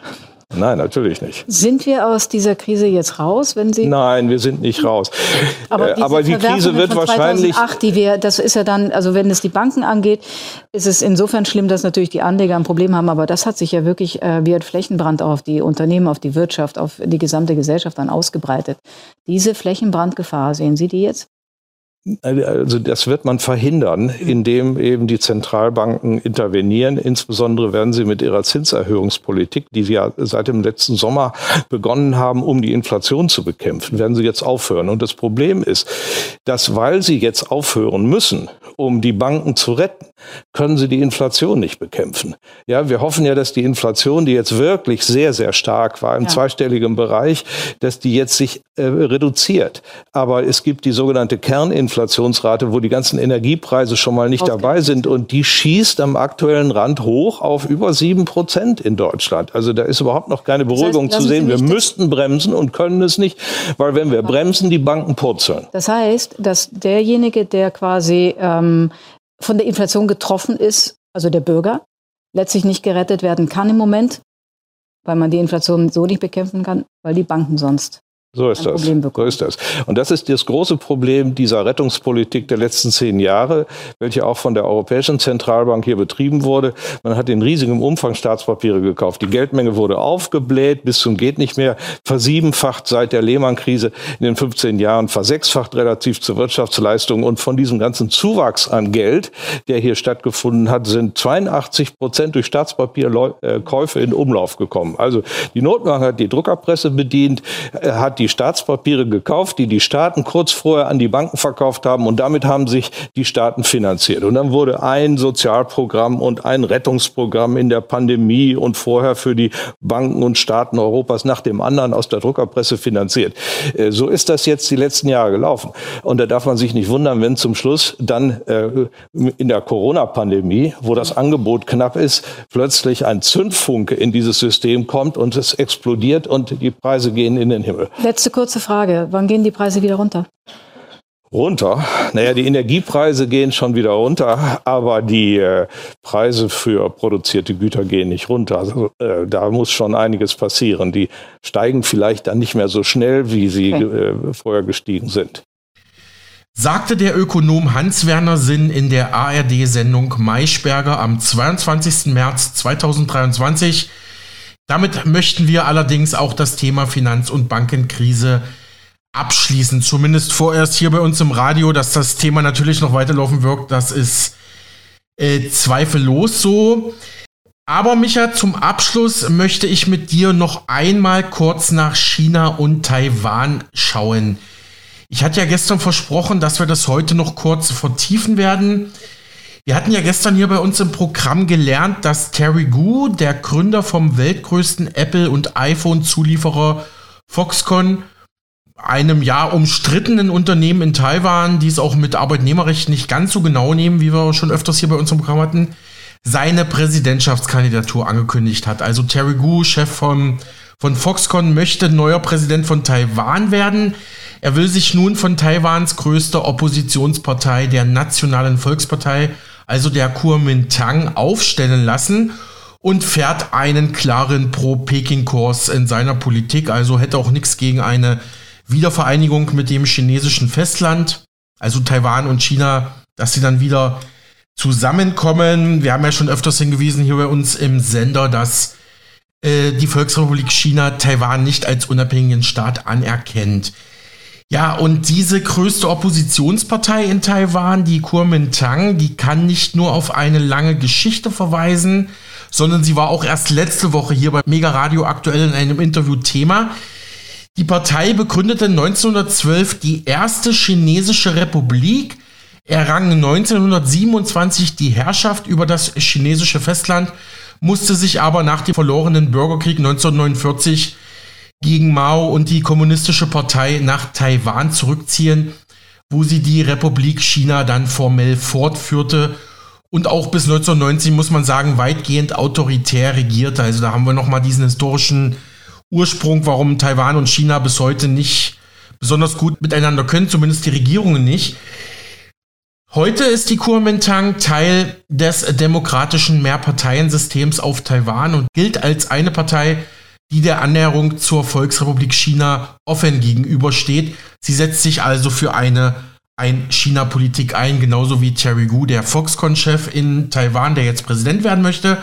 Nein, natürlich nicht. Sind wir aus dieser Krise jetzt raus, wenn Sie? Nein, wir sind nicht raus. Aber, äh, Aber die Krise wird wahrscheinlich. 2008, die wir, das ist ja dann, also wenn es die Banken angeht, ist es insofern schlimm, dass natürlich die Anleger ein Problem haben. Aber das hat sich ja wirklich äh, wie ein Flächenbrand auf die Unternehmen, auf die Wirtschaft, auf die gesamte Gesellschaft dann ausgebreitet. Diese Flächenbrandgefahr, sehen Sie die jetzt? Also das wird man verhindern, indem eben die Zentralbanken intervenieren. Insbesondere werden sie mit ihrer Zinserhöhungspolitik, die sie ja seit dem letzten Sommer begonnen haben, um die Inflation zu bekämpfen, werden sie jetzt aufhören. Und das Problem ist, dass weil sie jetzt aufhören müssen, um die Banken zu retten, können sie die Inflation nicht bekämpfen. Ja, wir hoffen ja, dass die Inflation, die jetzt wirklich sehr, sehr stark war im ja. zweistelligen Bereich, dass die jetzt sich äh, reduziert. Aber es gibt die sogenannte Kerninflationsrate, wo die ganzen Energiepreise schon mal nicht dabei sind und die schießt am aktuellen Rand hoch auf über sieben Prozent in Deutschland. Also da ist überhaupt noch keine Beruhigung das heißt, zu sehen. Wir müssten bremsen und können es nicht, weil wenn wir bremsen, die Banken purzeln. Das heißt, dass derjenige, der quasi ähm, von der Inflation getroffen ist, also der Bürger, letztlich nicht gerettet werden kann im Moment, weil man die Inflation so nicht bekämpfen kann, weil die Banken sonst so ist das. So ist das. Und das ist das große Problem dieser Rettungspolitik der letzten zehn Jahre, welche auch von der Europäischen Zentralbank hier betrieben wurde. Man hat in riesigem Umfang Staatspapiere gekauft. Die Geldmenge wurde aufgebläht bis zum geht nicht mehr, versiebenfacht seit der Lehman-Krise in den 15 Jahren, versechsfacht relativ zur Wirtschaftsleistung. Und von diesem ganzen Zuwachs an Geld, der hier stattgefunden hat, sind 82 Prozent durch Staatspapierkäufe in Umlauf gekommen. Also die Notenbank hat die Druckerpresse bedient, äh, hat die Staatspapiere gekauft, die die Staaten kurz vorher an die Banken verkauft haben und damit haben sich die Staaten finanziert. Und dann wurde ein Sozialprogramm und ein Rettungsprogramm in der Pandemie und vorher für die Banken und Staaten Europas nach dem anderen aus der Druckerpresse finanziert. Äh, so ist das jetzt die letzten Jahre gelaufen. Und da darf man sich nicht wundern, wenn zum Schluss dann äh, in der Corona-Pandemie, wo das Angebot knapp ist, plötzlich ein Zündfunke in dieses System kommt und es explodiert und die Preise gehen in den Himmel. Letzte kurze Frage. Wann gehen die Preise wieder runter? Runter? Naja, die Energiepreise gehen schon wieder runter, aber die äh, Preise für produzierte Güter gehen nicht runter. Also, äh, da muss schon einiges passieren. Die steigen vielleicht dann nicht mehr so schnell, wie sie okay. äh, vorher gestiegen sind. Sagte der Ökonom Hans-Werner Sinn in der ARD-Sendung Maischberger am 22. März 2023 damit möchten wir allerdings auch das Thema Finanz- und Bankenkrise abschließen. Zumindest vorerst hier bei uns im Radio, dass das Thema natürlich noch weiterlaufen wirkt, das ist äh, zweifellos so. Aber Micha, zum Abschluss möchte ich mit dir noch einmal kurz nach China und Taiwan schauen. Ich hatte ja gestern versprochen, dass wir das heute noch kurz vertiefen werden. Wir hatten ja gestern hier bei uns im Programm gelernt, dass Terry Gu, der Gründer vom weltgrößten Apple- und iPhone-Zulieferer Foxconn, einem ja umstrittenen Unternehmen in Taiwan, die es auch mit Arbeitnehmerrecht nicht ganz so genau nehmen, wie wir schon öfters hier bei uns im Programm hatten, seine Präsidentschaftskandidatur angekündigt hat. Also Terry Gu, Chef von, von Foxconn, möchte neuer Präsident von Taiwan werden. Er will sich nun von Taiwans größter Oppositionspartei, der Nationalen Volkspartei, also der Kuomintang, aufstellen lassen und fährt einen klaren Pro-Peking-Kurs in seiner Politik. Also hätte auch nichts gegen eine Wiedervereinigung mit dem chinesischen Festland, also Taiwan und China, dass sie dann wieder zusammenkommen. Wir haben ja schon öfters hingewiesen hier bei uns im Sender, dass äh, die Volksrepublik China Taiwan nicht als unabhängigen Staat anerkennt. Ja, und diese größte Oppositionspartei in Taiwan, die Kuomintang, die kann nicht nur auf eine lange Geschichte verweisen, sondern sie war auch erst letzte Woche hier bei Mega Radio aktuell in einem Interview Thema. Die Partei begründete 1912 die erste chinesische Republik, errang 1927 die Herrschaft über das chinesische Festland, musste sich aber nach dem verlorenen Bürgerkrieg 1949 gegen Mao und die Kommunistische Partei nach Taiwan zurückziehen, wo sie die Republik China dann formell fortführte und auch bis 1990 muss man sagen weitgehend autoritär regierte. Also da haben wir nochmal diesen historischen Ursprung, warum Taiwan und China bis heute nicht besonders gut miteinander können, zumindest die Regierungen nicht. Heute ist die Kuomintang Teil des demokratischen Mehrparteiensystems auf Taiwan und gilt als eine Partei, die der Annäherung zur Volksrepublik China offen gegenübersteht. Sie setzt sich also für eine Ein-China-Politik ein, genauso wie Terry Gu, der Foxconn-Chef in Taiwan, der jetzt Präsident werden möchte.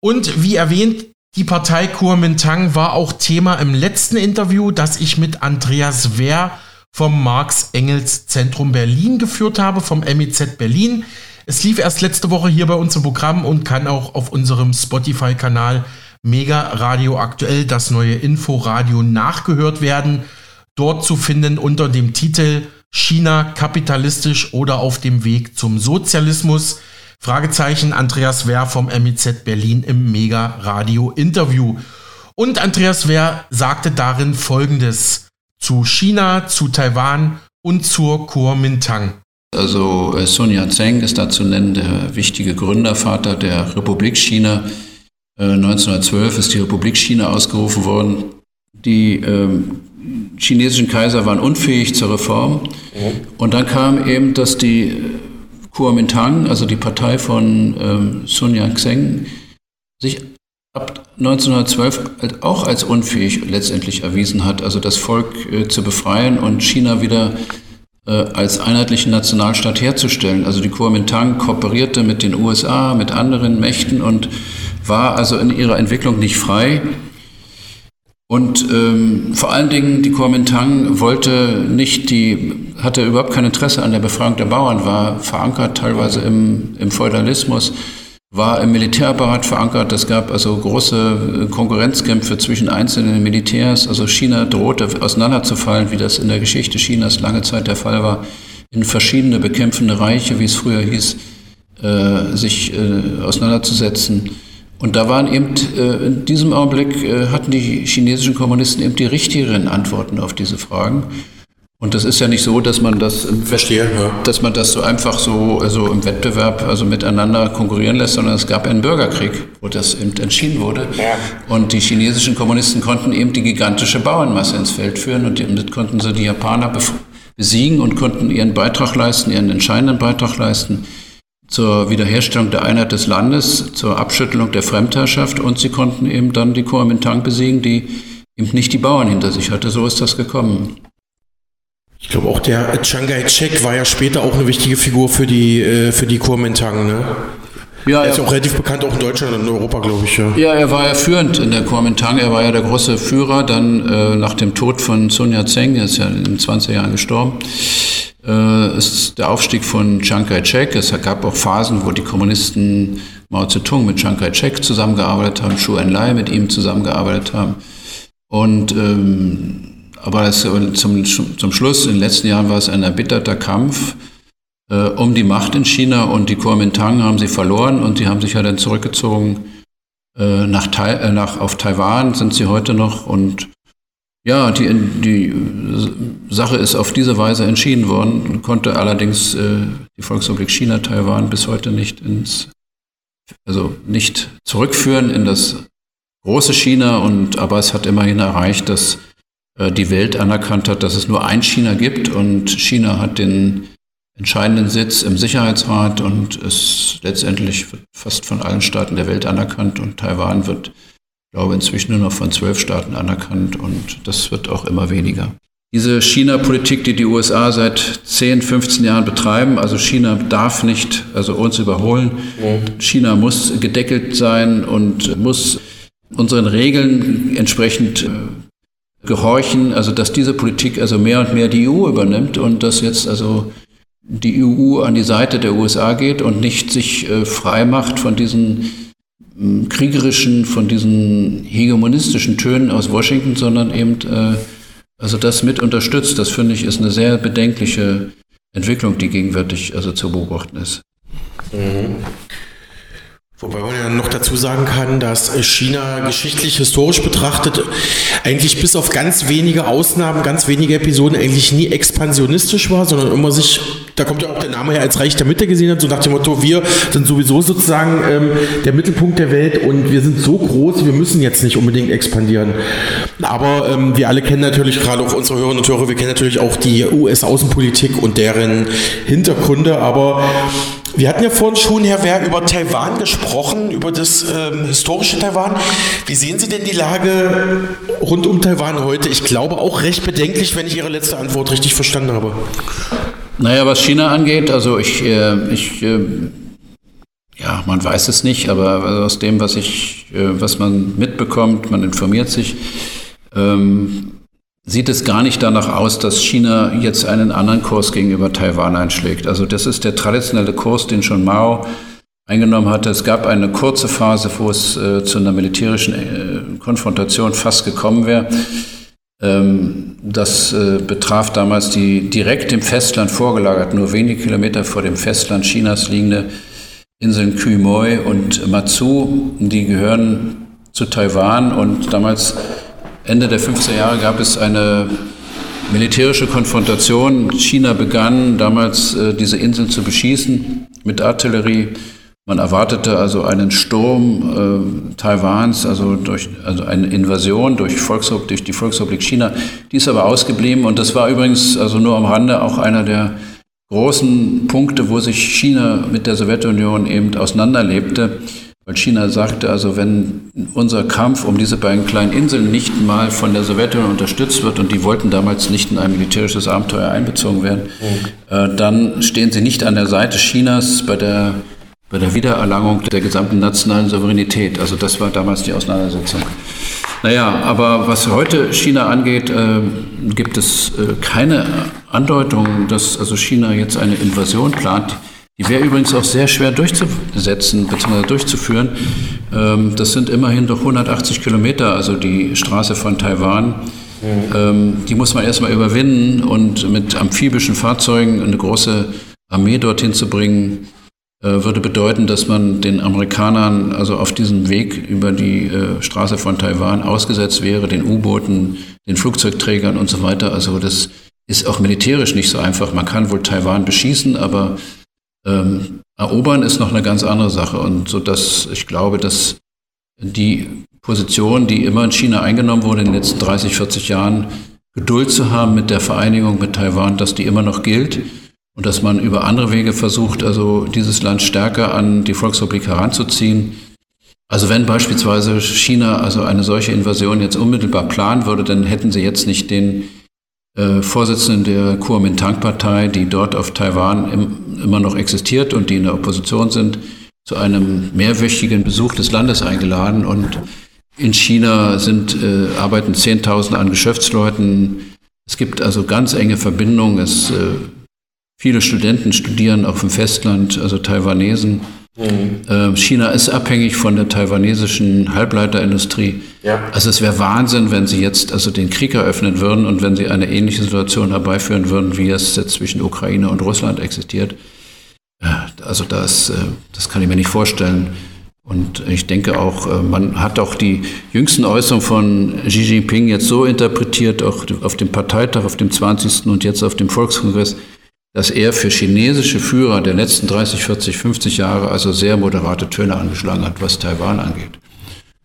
Und wie erwähnt, die Partei Kuomintang war auch Thema im letzten Interview, das ich mit Andreas Wehr vom Marx-Engels-Zentrum Berlin geführt habe, vom MEZ Berlin. Es lief erst letzte Woche hier bei uns im Programm und kann auch auf unserem Spotify-Kanal Mega Radio aktuell das neue Inforadio nachgehört werden. Dort zu finden unter dem Titel China kapitalistisch oder auf dem Weg zum Sozialismus. Fragezeichen Andreas Wehr vom MIZ Berlin im Mega Radio Interview. Und Andreas Wehr sagte darin folgendes zu China, zu Taiwan und zur Kuomintang. Also äh, Sun Yat-sen ist da zu nennen, der wichtige Gründervater der Republik China, 1912 äh, ist die Republik China ausgerufen worden. Die ähm, chinesischen Kaiser waren unfähig zur Reform. Und dann kam eben, dass die Kuomintang, also die Partei von ähm, Sun Yat-sen, sich ab 1912 halt auch als unfähig letztendlich erwiesen hat, also das Volk äh, zu befreien und China wieder äh, als einheitlichen Nationalstaat herzustellen. Also die Kuomintang kooperierte mit den USA, mit anderen Mächten und war also in ihrer Entwicklung nicht frei. Und ähm, vor allen Dingen die Kuomintang wollte nicht die, hatte überhaupt kein Interesse an der Befreiung der Bauern, war verankert teilweise im, im Feudalismus, war im Militärapparat verankert. Es gab also große äh, Konkurrenzkämpfe zwischen einzelnen Militärs. Also China drohte auseinanderzufallen, wie das in der Geschichte Chinas lange Zeit der Fall war, in verschiedene bekämpfende Reiche, wie es früher hieß, äh, sich äh, auseinanderzusetzen. Und da waren eben, äh, in diesem Augenblick äh, hatten die chinesischen Kommunisten eben die richtigeren Antworten auf diese Fragen. Und das ist ja nicht so, dass man das, Verstehe, ja. dass man das so einfach so also im Wettbewerb also miteinander konkurrieren lässt, sondern es gab einen Bürgerkrieg, wo das eben entschieden wurde. Ja. Und die chinesischen Kommunisten konnten eben die gigantische Bauernmasse ins Feld führen und damit konnten sie die Japaner besiegen und konnten ihren Beitrag leisten, ihren entscheidenden Beitrag leisten zur Wiederherstellung der Einheit des Landes, zur Abschüttelung der Fremdherrschaft und sie konnten eben dann die Kuomintang besiegen, die eben nicht die Bauern hinter sich hatte. So ist das gekommen. Ich glaube auch der Chiang Kai-shek war ja später auch eine wichtige Figur für die, äh, für die Kuomintang, ne? Ja, er ist ja auch relativ bekannt, auch in Deutschland und in Europa, glaube ich. Ja. ja, er war ja führend in der Kuomintang. Er war ja der große Führer. Dann äh, nach dem Tod von Sun Yat-sen, er ist ja in den 20er Jahren gestorben, äh, ist der Aufstieg von Chiang Kai-shek. Es gab auch Phasen, wo die Kommunisten Mao Zedong mit Chiang Kai-shek zusammengearbeitet haben, Xu Enlai mit ihm zusammengearbeitet haben. Und ähm, aber es, zum, zum Schluss, in den letzten Jahren war es ein erbitterter Kampf äh, um die Macht in China und die Kuomintang haben sie verloren und sie haben sich ja dann zurückgezogen äh, nach, äh, nach, auf Taiwan, sind sie heute noch und ja, die, die Sache ist auf diese Weise entschieden worden, konnte allerdings äh, die Volksrepublik China Taiwan bis heute nicht ins, also nicht zurückführen in das große China und aber es hat immerhin erreicht, dass äh, die Welt anerkannt hat, dass es nur ein China gibt und China hat den entscheidenden Sitz im Sicherheitsrat und ist letztendlich fast von allen Staaten der Welt anerkannt und Taiwan wird, glaube inzwischen nur noch von zwölf Staaten anerkannt und das wird auch immer weniger. Diese China-Politik, die die USA seit 10, 15 Jahren betreiben, also China darf nicht, also uns überholen. China muss gedeckelt sein und muss unseren Regeln entsprechend äh, gehorchen, also dass diese Politik also mehr und mehr die EU übernimmt und dass jetzt also die EU an die Seite der USA geht und nicht sich äh, frei macht von diesen äh, kriegerischen, von diesen hegemonistischen Tönen aus Washington, sondern eben äh, also das mit unterstützt. Das finde ich ist eine sehr bedenkliche Entwicklung, die gegenwärtig also zu beobachten ist. Mhm. Wobei man ja noch dazu sagen kann, dass China geschichtlich, historisch betrachtet, eigentlich bis auf ganz wenige Ausnahmen, ganz wenige Episoden eigentlich nie expansionistisch war, sondern immer sich, da kommt ja auch der Name her, als Reich der Mitte gesehen hat, so nach dem Motto, wir sind sowieso sozusagen ähm, der Mittelpunkt der Welt und wir sind so groß, wir müssen jetzt nicht unbedingt expandieren. Aber ähm, wir alle kennen natürlich, gerade auch unsere Hörerinnen und Hörer, wir kennen natürlich auch die US-Außenpolitik und deren Hintergründe, aber wir hatten ja vorhin schon, Herr Wehr, über Taiwan gesprochen, über das ähm, historische Taiwan. Wie sehen Sie denn die Lage rund um Taiwan heute? Ich glaube auch recht bedenklich, wenn ich Ihre letzte Antwort richtig verstanden habe. Naja, was China angeht, also ich, äh, ich äh, ja, man weiß es nicht, aber aus dem, was ich, äh, was man mitbekommt, man informiert sich, ähm, sieht es gar nicht danach aus, dass China jetzt einen anderen Kurs gegenüber Taiwan einschlägt. Also das ist der traditionelle Kurs, den schon Mao eingenommen hatte. Es gab eine kurze Phase, wo es äh, zu einer militärischen äh, Konfrontation fast gekommen wäre. Ähm, das äh, betraf damals die direkt im Festland vorgelagert, nur wenige Kilometer vor dem Festland Chinas liegende Inseln Quemoy und Matsu. Die gehören zu Taiwan und damals Ende der 50er Jahre gab es eine militärische Konfrontation. China begann damals äh, diese Inseln zu beschießen mit Artillerie. Man erwartete also einen Sturm äh, Taiwans, also, durch, also eine Invasion durch, Volksrepublik, durch die Volksrepublik China. Die ist aber ausgeblieben und das war übrigens also nur am Rande auch einer der großen Punkte, wo sich China mit der Sowjetunion eben auseinanderlebte. Weil China sagte, also wenn unser Kampf um diese beiden kleinen Inseln nicht mal von der Sowjetunion unterstützt wird und die wollten damals nicht in ein militärisches Abenteuer einbezogen werden, mhm. äh, dann stehen sie nicht an der Seite Chinas bei der, bei der Wiedererlangung der gesamten nationalen Souveränität. Also das war damals die Auseinandersetzung. Naja, aber was heute China angeht, äh, gibt es äh, keine Andeutung, dass also China jetzt eine Invasion plant. Die wäre übrigens auch sehr schwer durchzusetzen bzw. durchzuführen. Ähm, das sind immerhin doch 180 Kilometer, also die Straße von Taiwan. Mhm. Ähm, die muss man erstmal überwinden und mit amphibischen Fahrzeugen eine große Armee dorthin zu bringen, würde bedeuten, dass man den Amerikanern also auf diesem Weg über die äh, Straße von Taiwan ausgesetzt wäre, den U-Booten, den Flugzeugträgern und so weiter. Also das ist auch militärisch nicht so einfach. Man kann wohl Taiwan beschießen, aber ähm, erobern ist noch eine ganz andere Sache und so dass ich glaube, dass die Position, die immer in China eingenommen wurde in den letzten 30, 40 Jahren, Geduld zu haben mit der Vereinigung mit Taiwan, dass die immer noch gilt und dass man über andere Wege versucht, also dieses Land stärker an die Volksrepublik heranzuziehen. Also wenn beispielsweise China also eine solche Invasion jetzt unmittelbar planen würde, dann hätten sie jetzt nicht den äh, Vorsitzenden der Kuomintang-Partei, die dort auf Taiwan im, immer noch existiert und die in der Opposition sind, zu einem mehrwöchigen Besuch des Landes eingeladen. Und in China sind, äh, arbeiten Zehntausende an Geschäftsleuten. Es gibt also ganz enge Verbindungen. Es, äh, viele Studenten studieren auf dem Festland, also Taiwanesen. Mhm. China ist abhängig von der taiwanesischen Halbleiterindustrie. Ja. Also es wäre Wahnsinn, wenn sie jetzt also den Krieg eröffnen würden und wenn sie eine ähnliche Situation herbeiführen würden, wie es jetzt zwischen Ukraine und Russland existiert. Also das, äh, das kann ich mir nicht vorstellen. Und ich denke auch, äh, man hat auch die jüngsten Äußerungen von Xi Jinping jetzt so interpretiert, auch auf dem Parteitag, auf dem 20. und jetzt auf dem Volkskongress, dass er für chinesische Führer der letzten 30, 40, 50 Jahre also sehr moderate Töne angeschlagen hat, was Taiwan angeht.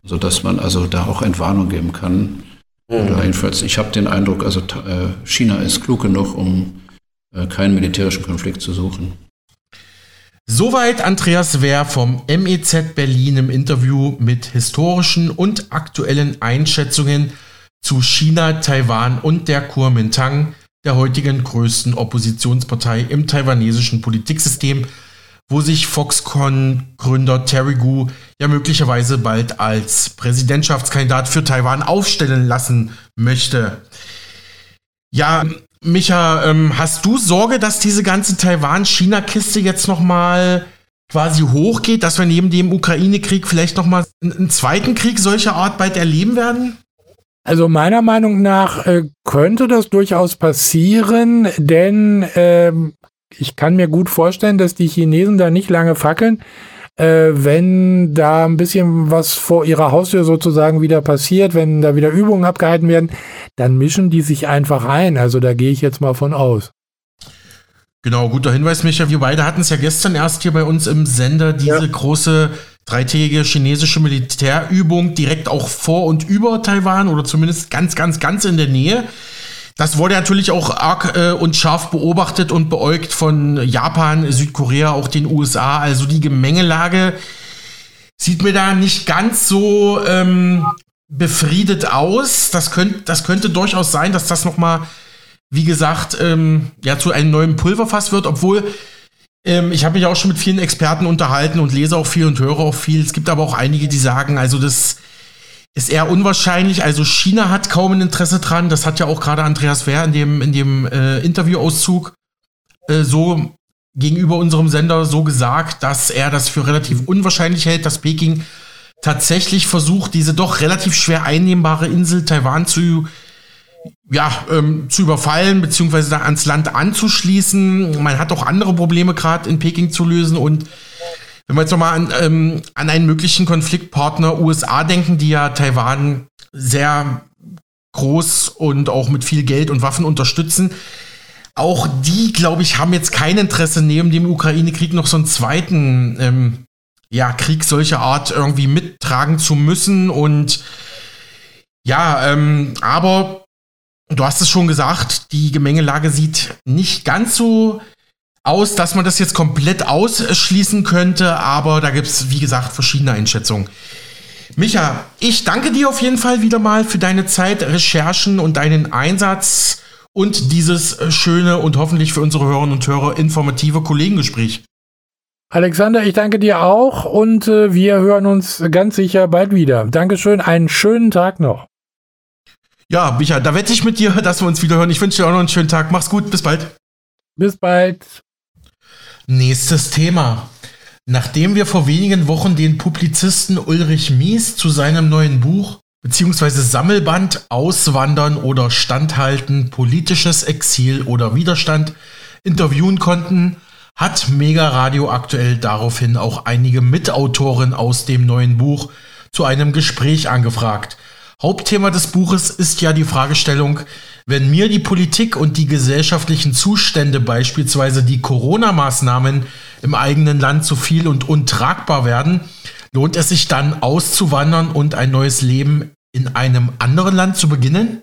Sodass man also da auch Entwarnung geben kann. Mhm. Oder jedenfalls, ich habe den Eindruck, also äh, China ist klug genug, um äh, keinen militärischen Konflikt zu suchen. Soweit Andreas Wehr vom MEZ Berlin im Interview mit historischen und aktuellen Einschätzungen zu China, Taiwan und der Kuomintang der heutigen größten Oppositionspartei im taiwanesischen Politiksystem, wo sich Foxconn-Gründer Terry Gu ja möglicherweise bald als Präsidentschaftskandidat für Taiwan aufstellen lassen möchte. Ja, Micha, ähm, hast du Sorge, dass diese ganze Taiwan-China-Kiste jetzt noch mal quasi hochgeht, dass wir neben dem Ukraine-Krieg vielleicht noch mal einen zweiten Krieg solcher Art bald erleben werden? Also meiner Meinung nach äh, könnte das durchaus passieren, denn äh, ich kann mir gut vorstellen, dass die Chinesen da nicht lange fackeln. Äh, wenn da ein bisschen was vor ihrer Haustür sozusagen wieder passiert, wenn da wieder Übungen abgehalten werden, dann mischen die sich einfach ein. Also da gehe ich jetzt mal von aus. Genau, guter Hinweis, Micha. Wir beide hatten es ja gestern erst hier bei uns im Sender, diese ja. große dreitägige chinesische Militärübung direkt auch vor und über Taiwan oder zumindest ganz, ganz, ganz in der Nähe. Das wurde natürlich auch arg äh, und scharf beobachtet und beäugt von Japan, Südkorea, auch den USA. Also die Gemengelage sieht mir da nicht ganz so ähm, befriedet aus. Das, könnt, das könnte durchaus sein, dass das nochmal, wie gesagt, ähm, ja, zu einem neuen Pulverfass wird, obwohl ich habe mich auch schon mit vielen Experten unterhalten und lese auch viel und höre auch viel. Es gibt aber auch einige, die sagen, also das ist eher unwahrscheinlich. Also China hat kaum ein Interesse dran. Das hat ja auch gerade Andreas Wehr in dem, in dem äh, Interviewauszug äh, so gegenüber unserem Sender so gesagt, dass er das für relativ unwahrscheinlich hält, dass Peking tatsächlich versucht, diese doch relativ schwer einnehmbare Insel Taiwan zu ja, ähm, zu überfallen, beziehungsweise ans Land anzuschließen. Man hat auch andere Probleme gerade in Peking zu lösen und wenn wir jetzt nochmal an, ähm, an einen möglichen Konfliktpartner USA denken, die ja Taiwan sehr groß und auch mit viel Geld und Waffen unterstützen, auch die, glaube ich, haben jetzt kein Interesse, neben dem Ukraine-Krieg noch so einen zweiten ähm, ja, Krieg solcher Art irgendwie mittragen zu müssen. Und ja, ähm, aber du hast es schon gesagt, die Gemengelage sieht nicht ganz so aus, dass man das jetzt komplett ausschließen könnte, aber da gibt es, wie gesagt, verschiedene Einschätzungen. Micha, ich danke dir auf jeden Fall wieder mal für deine Zeit, Recherchen und deinen Einsatz und dieses schöne und hoffentlich für unsere Hörerinnen und Hörer informative Kollegengespräch. Alexander, ich danke dir auch und äh, wir hören uns ganz sicher bald wieder. Dankeschön, einen schönen Tag noch. Ja, Micha, da wette ich mit dir, dass wir uns wieder hören. Ich wünsche dir auch noch einen schönen Tag. Mach's gut, bis bald. Bis bald. Nächstes Thema. Nachdem wir vor wenigen Wochen den Publizisten Ulrich Mies zu seinem neuen Buch bzw. Sammelband Auswandern oder Standhalten, politisches Exil oder Widerstand interviewen konnten, hat Mega Radio aktuell daraufhin auch einige Mitautoren aus dem neuen Buch zu einem Gespräch angefragt. Hauptthema des Buches ist ja die Fragestellung, wenn mir die Politik und die gesellschaftlichen Zustände, beispielsweise die Corona-Maßnahmen im eigenen Land zu viel und untragbar werden, lohnt es sich dann auszuwandern und ein neues Leben in einem anderen Land zu beginnen?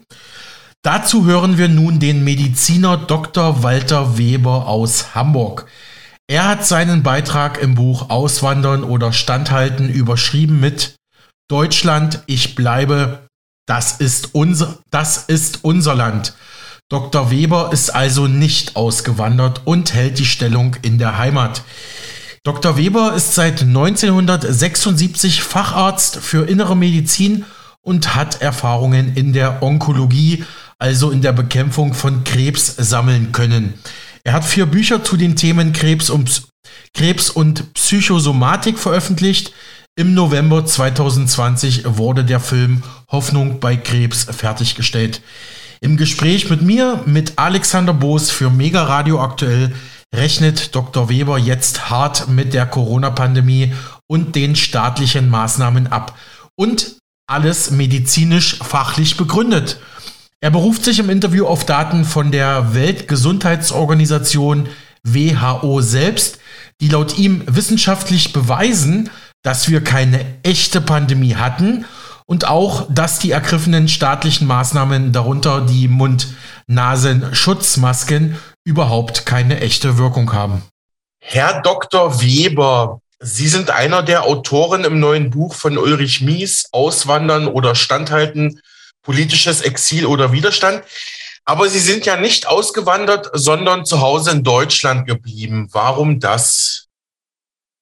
Dazu hören wir nun den Mediziner Dr. Walter Weber aus Hamburg. Er hat seinen Beitrag im Buch Auswandern oder Standhalten überschrieben mit Deutschland, ich bleibe, das ist unser, das ist unser Land. Dr. Weber ist also nicht ausgewandert und hält die Stellung in der Heimat. Dr. Weber ist seit 1976 Facharzt für innere Medizin und hat Erfahrungen in der Onkologie, also in der Bekämpfung von Krebs, sammeln können. Er hat vier Bücher zu den Themen Krebs und, Krebs und Psychosomatik veröffentlicht. Im November 2020 wurde der Film Hoffnung bei Krebs fertiggestellt. Im Gespräch mit mir, mit Alexander Boos für Mega Radio aktuell, rechnet Dr. Weber jetzt hart mit der Corona-Pandemie und den staatlichen Maßnahmen ab. Und alles medizinisch fachlich begründet. Er beruft sich im Interview auf Daten von der Weltgesundheitsorganisation WHO selbst, die laut ihm wissenschaftlich beweisen, dass wir keine echte Pandemie hatten und auch, dass die ergriffenen staatlichen Maßnahmen, darunter die Mund-Nasen-Schutzmasken, überhaupt keine echte Wirkung haben. Herr Dr. Weber, Sie sind einer der Autoren im neuen Buch von Ulrich Mies, Auswandern oder Standhalten, politisches Exil oder Widerstand. Aber Sie sind ja nicht ausgewandert, sondern zu Hause in Deutschland geblieben. Warum das?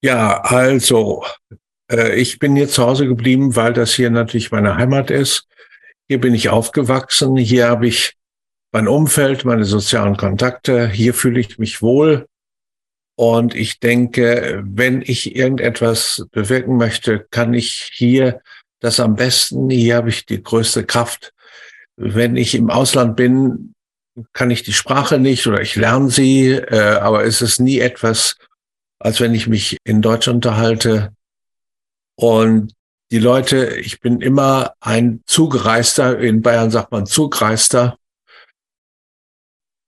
Ja, also äh, ich bin hier zu Hause geblieben, weil das hier natürlich meine Heimat ist. Hier bin ich aufgewachsen. Hier habe ich mein Umfeld, meine sozialen Kontakte. Hier fühle ich mich wohl. Und ich denke, wenn ich irgendetwas bewirken möchte, kann ich hier das am besten. Hier habe ich die größte Kraft. Wenn ich im Ausland bin, kann ich die Sprache nicht oder ich lerne sie, äh, aber es ist nie etwas, als wenn ich mich in Deutsch unterhalte. Und die Leute, ich bin immer ein Zugereister, in Bayern sagt man Zugreister.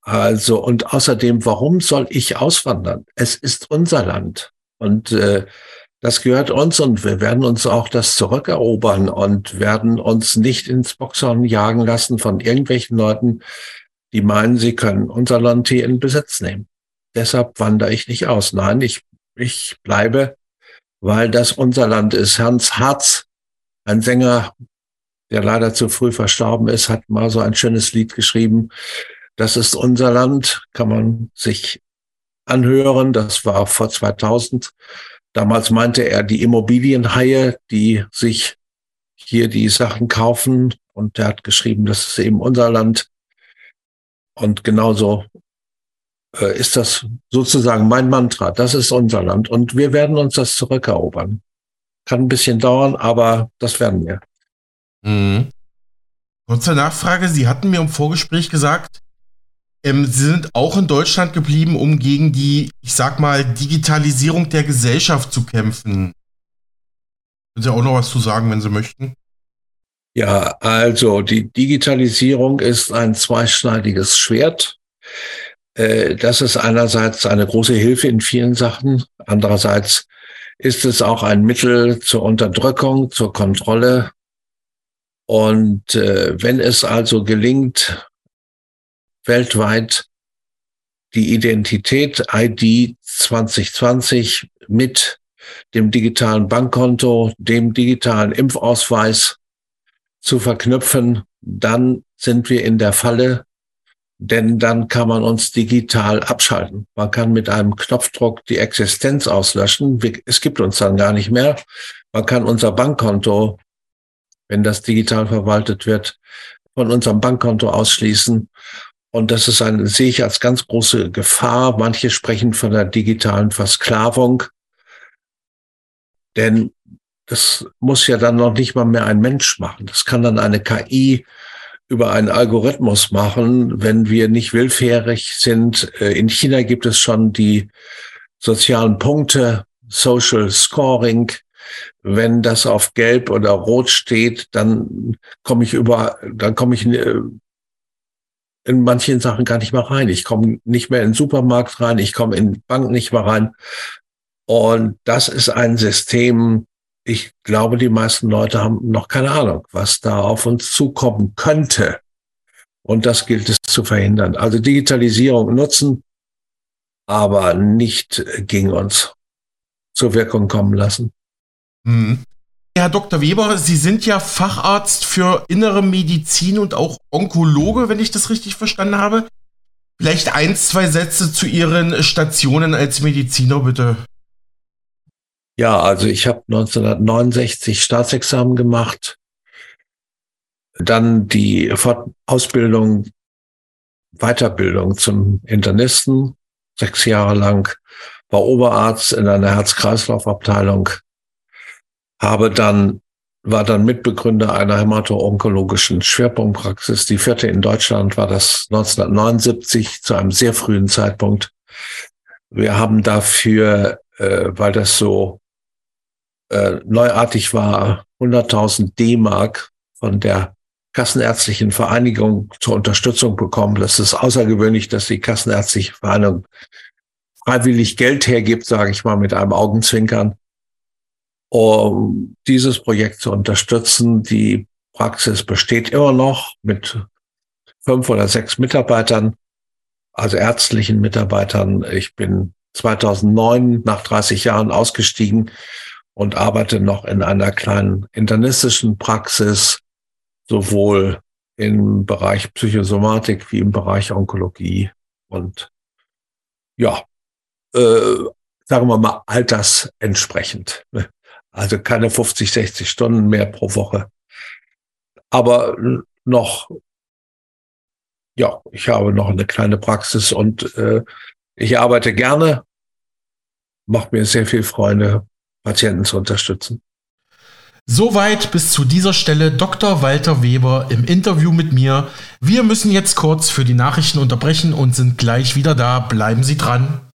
Also, und außerdem, warum soll ich auswandern? Es ist unser Land. Und äh, das gehört uns und wir werden uns auch das zurückerobern und werden uns nicht ins Boxhorn jagen lassen von irgendwelchen Leuten, die meinen, sie können unser Land hier in Besitz nehmen. Deshalb wandere ich nicht aus. Nein, ich, ich bleibe, weil das unser Land ist. Hans Harz, ein Sänger, der leider zu früh verstorben ist, hat mal so ein schönes Lied geschrieben. Das ist unser Land, kann man sich anhören. Das war vor 2000. Damals meinte er die Immobilienhaie, die sich hier die Sachen kaufen. Und er hat geschrieben, das ist eben unser Land. Und genauso äh, ist das sozusagen mein Mantra. Das ist unser Land. Und wir werden uns das zurückerobern. Kann ein bisschen dauern, aber das werden wir. Mhm. Kurze Nachfrage. Sie hatten mir im Vorgespräch gesagt, ähm, sie sind auch in Deutschland geblieben, um gegen die, ich sag mal, Digitalisierung der Gesellschaft zu kämpfen. Können Sie auch noch was zu sagen, wenn Sie möchten? Ja, also die Digitalisierung ist ein zweischneidiges Schwert. Äh, das ist einerseits eine große Hilfe in vielen Sachen. Andererseits ist es auch ein Mittel zur Unterdrückung, zur Kontrolle. Und äh, wenn es also gelingt, weltweit die Identität ID 2020 mit dem digitalen Bankkonto, dem digitalen Impfausweis zu verknüpfen, dann sind wir in der Falle, denn dann kann man uns digital abschalten. Man kann mit einem Knopfdruck die Existenz auslöschen. Es gibt uns dann gar nicht mehr. Man kann unser Bankkonto, wenn das digital verwaltet wird, von unserem Bankkonto ausschließen und das ist ein, sehe ich als ganz große Gefahr. Manche sprechen von der digitalen Versklavung. Denn das muss ja dann noch nicht mal mehr ein Mensch machen. Das kann dann eine KI über einen Algorithmus machen, wenn wir nicht willfährig sind. Äh, in China gibt es schon die sozialen Punkte, Social Scoring. Wenn das auf Gelb oder Rot steht, dann komme ich über, dann komme ich äh, in manchen Sachen gar nicht mehr rein. Ich komme nicht mehr in den Supermarkt rein, ich komme in die Bank nicht mehr rein. Und das ist ein System, ich glaube, die meisten Leute haben noch keine Ahnung, was da auf uns zukommen könnte. Und das gilt es zu verhindern. Also Digitalisierung nutzen, aber nicht gegen uns zur Wirkung kommen lassen. Mhm. Herr Dr. Weber, Sie sind ja Facharzt für innere Medizin und auch Onkologe, wenn ich das richtig verstanden habe. Vielleicht ein, zwei Sätze zu Ihren Stationen als Mediziner, bitte. Ja, also ich habe 1969 Staatsexamen gemacht, dann die Ausbildung, Weiterbildung zum Internisten, sechs Jahre lang, war Oberarzt in einer Herz-Kreislauf-Abteilung habe dann war dann Mitbegründer einer hämato-onkologischen Schwerpunktpraxis. Die vierte in Deutschland war das 1979 zu einem sehr frühen Zeitpunkt. Wir haben dafür, äh, weil das so äh, neuartig war, 100.000 D-Mark von der Kassenärztlichen Vereinigung zur Unterstützung bekommen. Das ist außergewöhnlich, dass die Kassenärztliche Vereinigung freiwillig Geld hergibt, sage ich mal mit einem Augenzwinkern um dieses Projekt zu unterstützen. Die Praxis besteht immer noch mit fünf oder sechs Mitarbeitern, also ärztlichen Mitarbeitern. Ich bin 2009 nach 30 Jahren ausgestiegen und arbeite noch in einer kleinen internistischen Praxis, sowohl im Bereich Psychosomatik wie im Bereich Onkologie. Und ja, äh, sagen wir mal, altersentsprechend. Also keine 50, 60 Stunden mehr pro Woche. Aber noch, ja, ich habe noch eine kleine Praxis und äh, ich arbeite gerne. Macht mir sehr viel Freude, Patienten zu unterstützen. Soweit bis zu dieser Stelle Dr. Walter Weber im Interview mit mir. Wir müssen jetzt kurz für die Nachrichten unterbrechen und sind gleich wieder da. Bleiben Sie dran.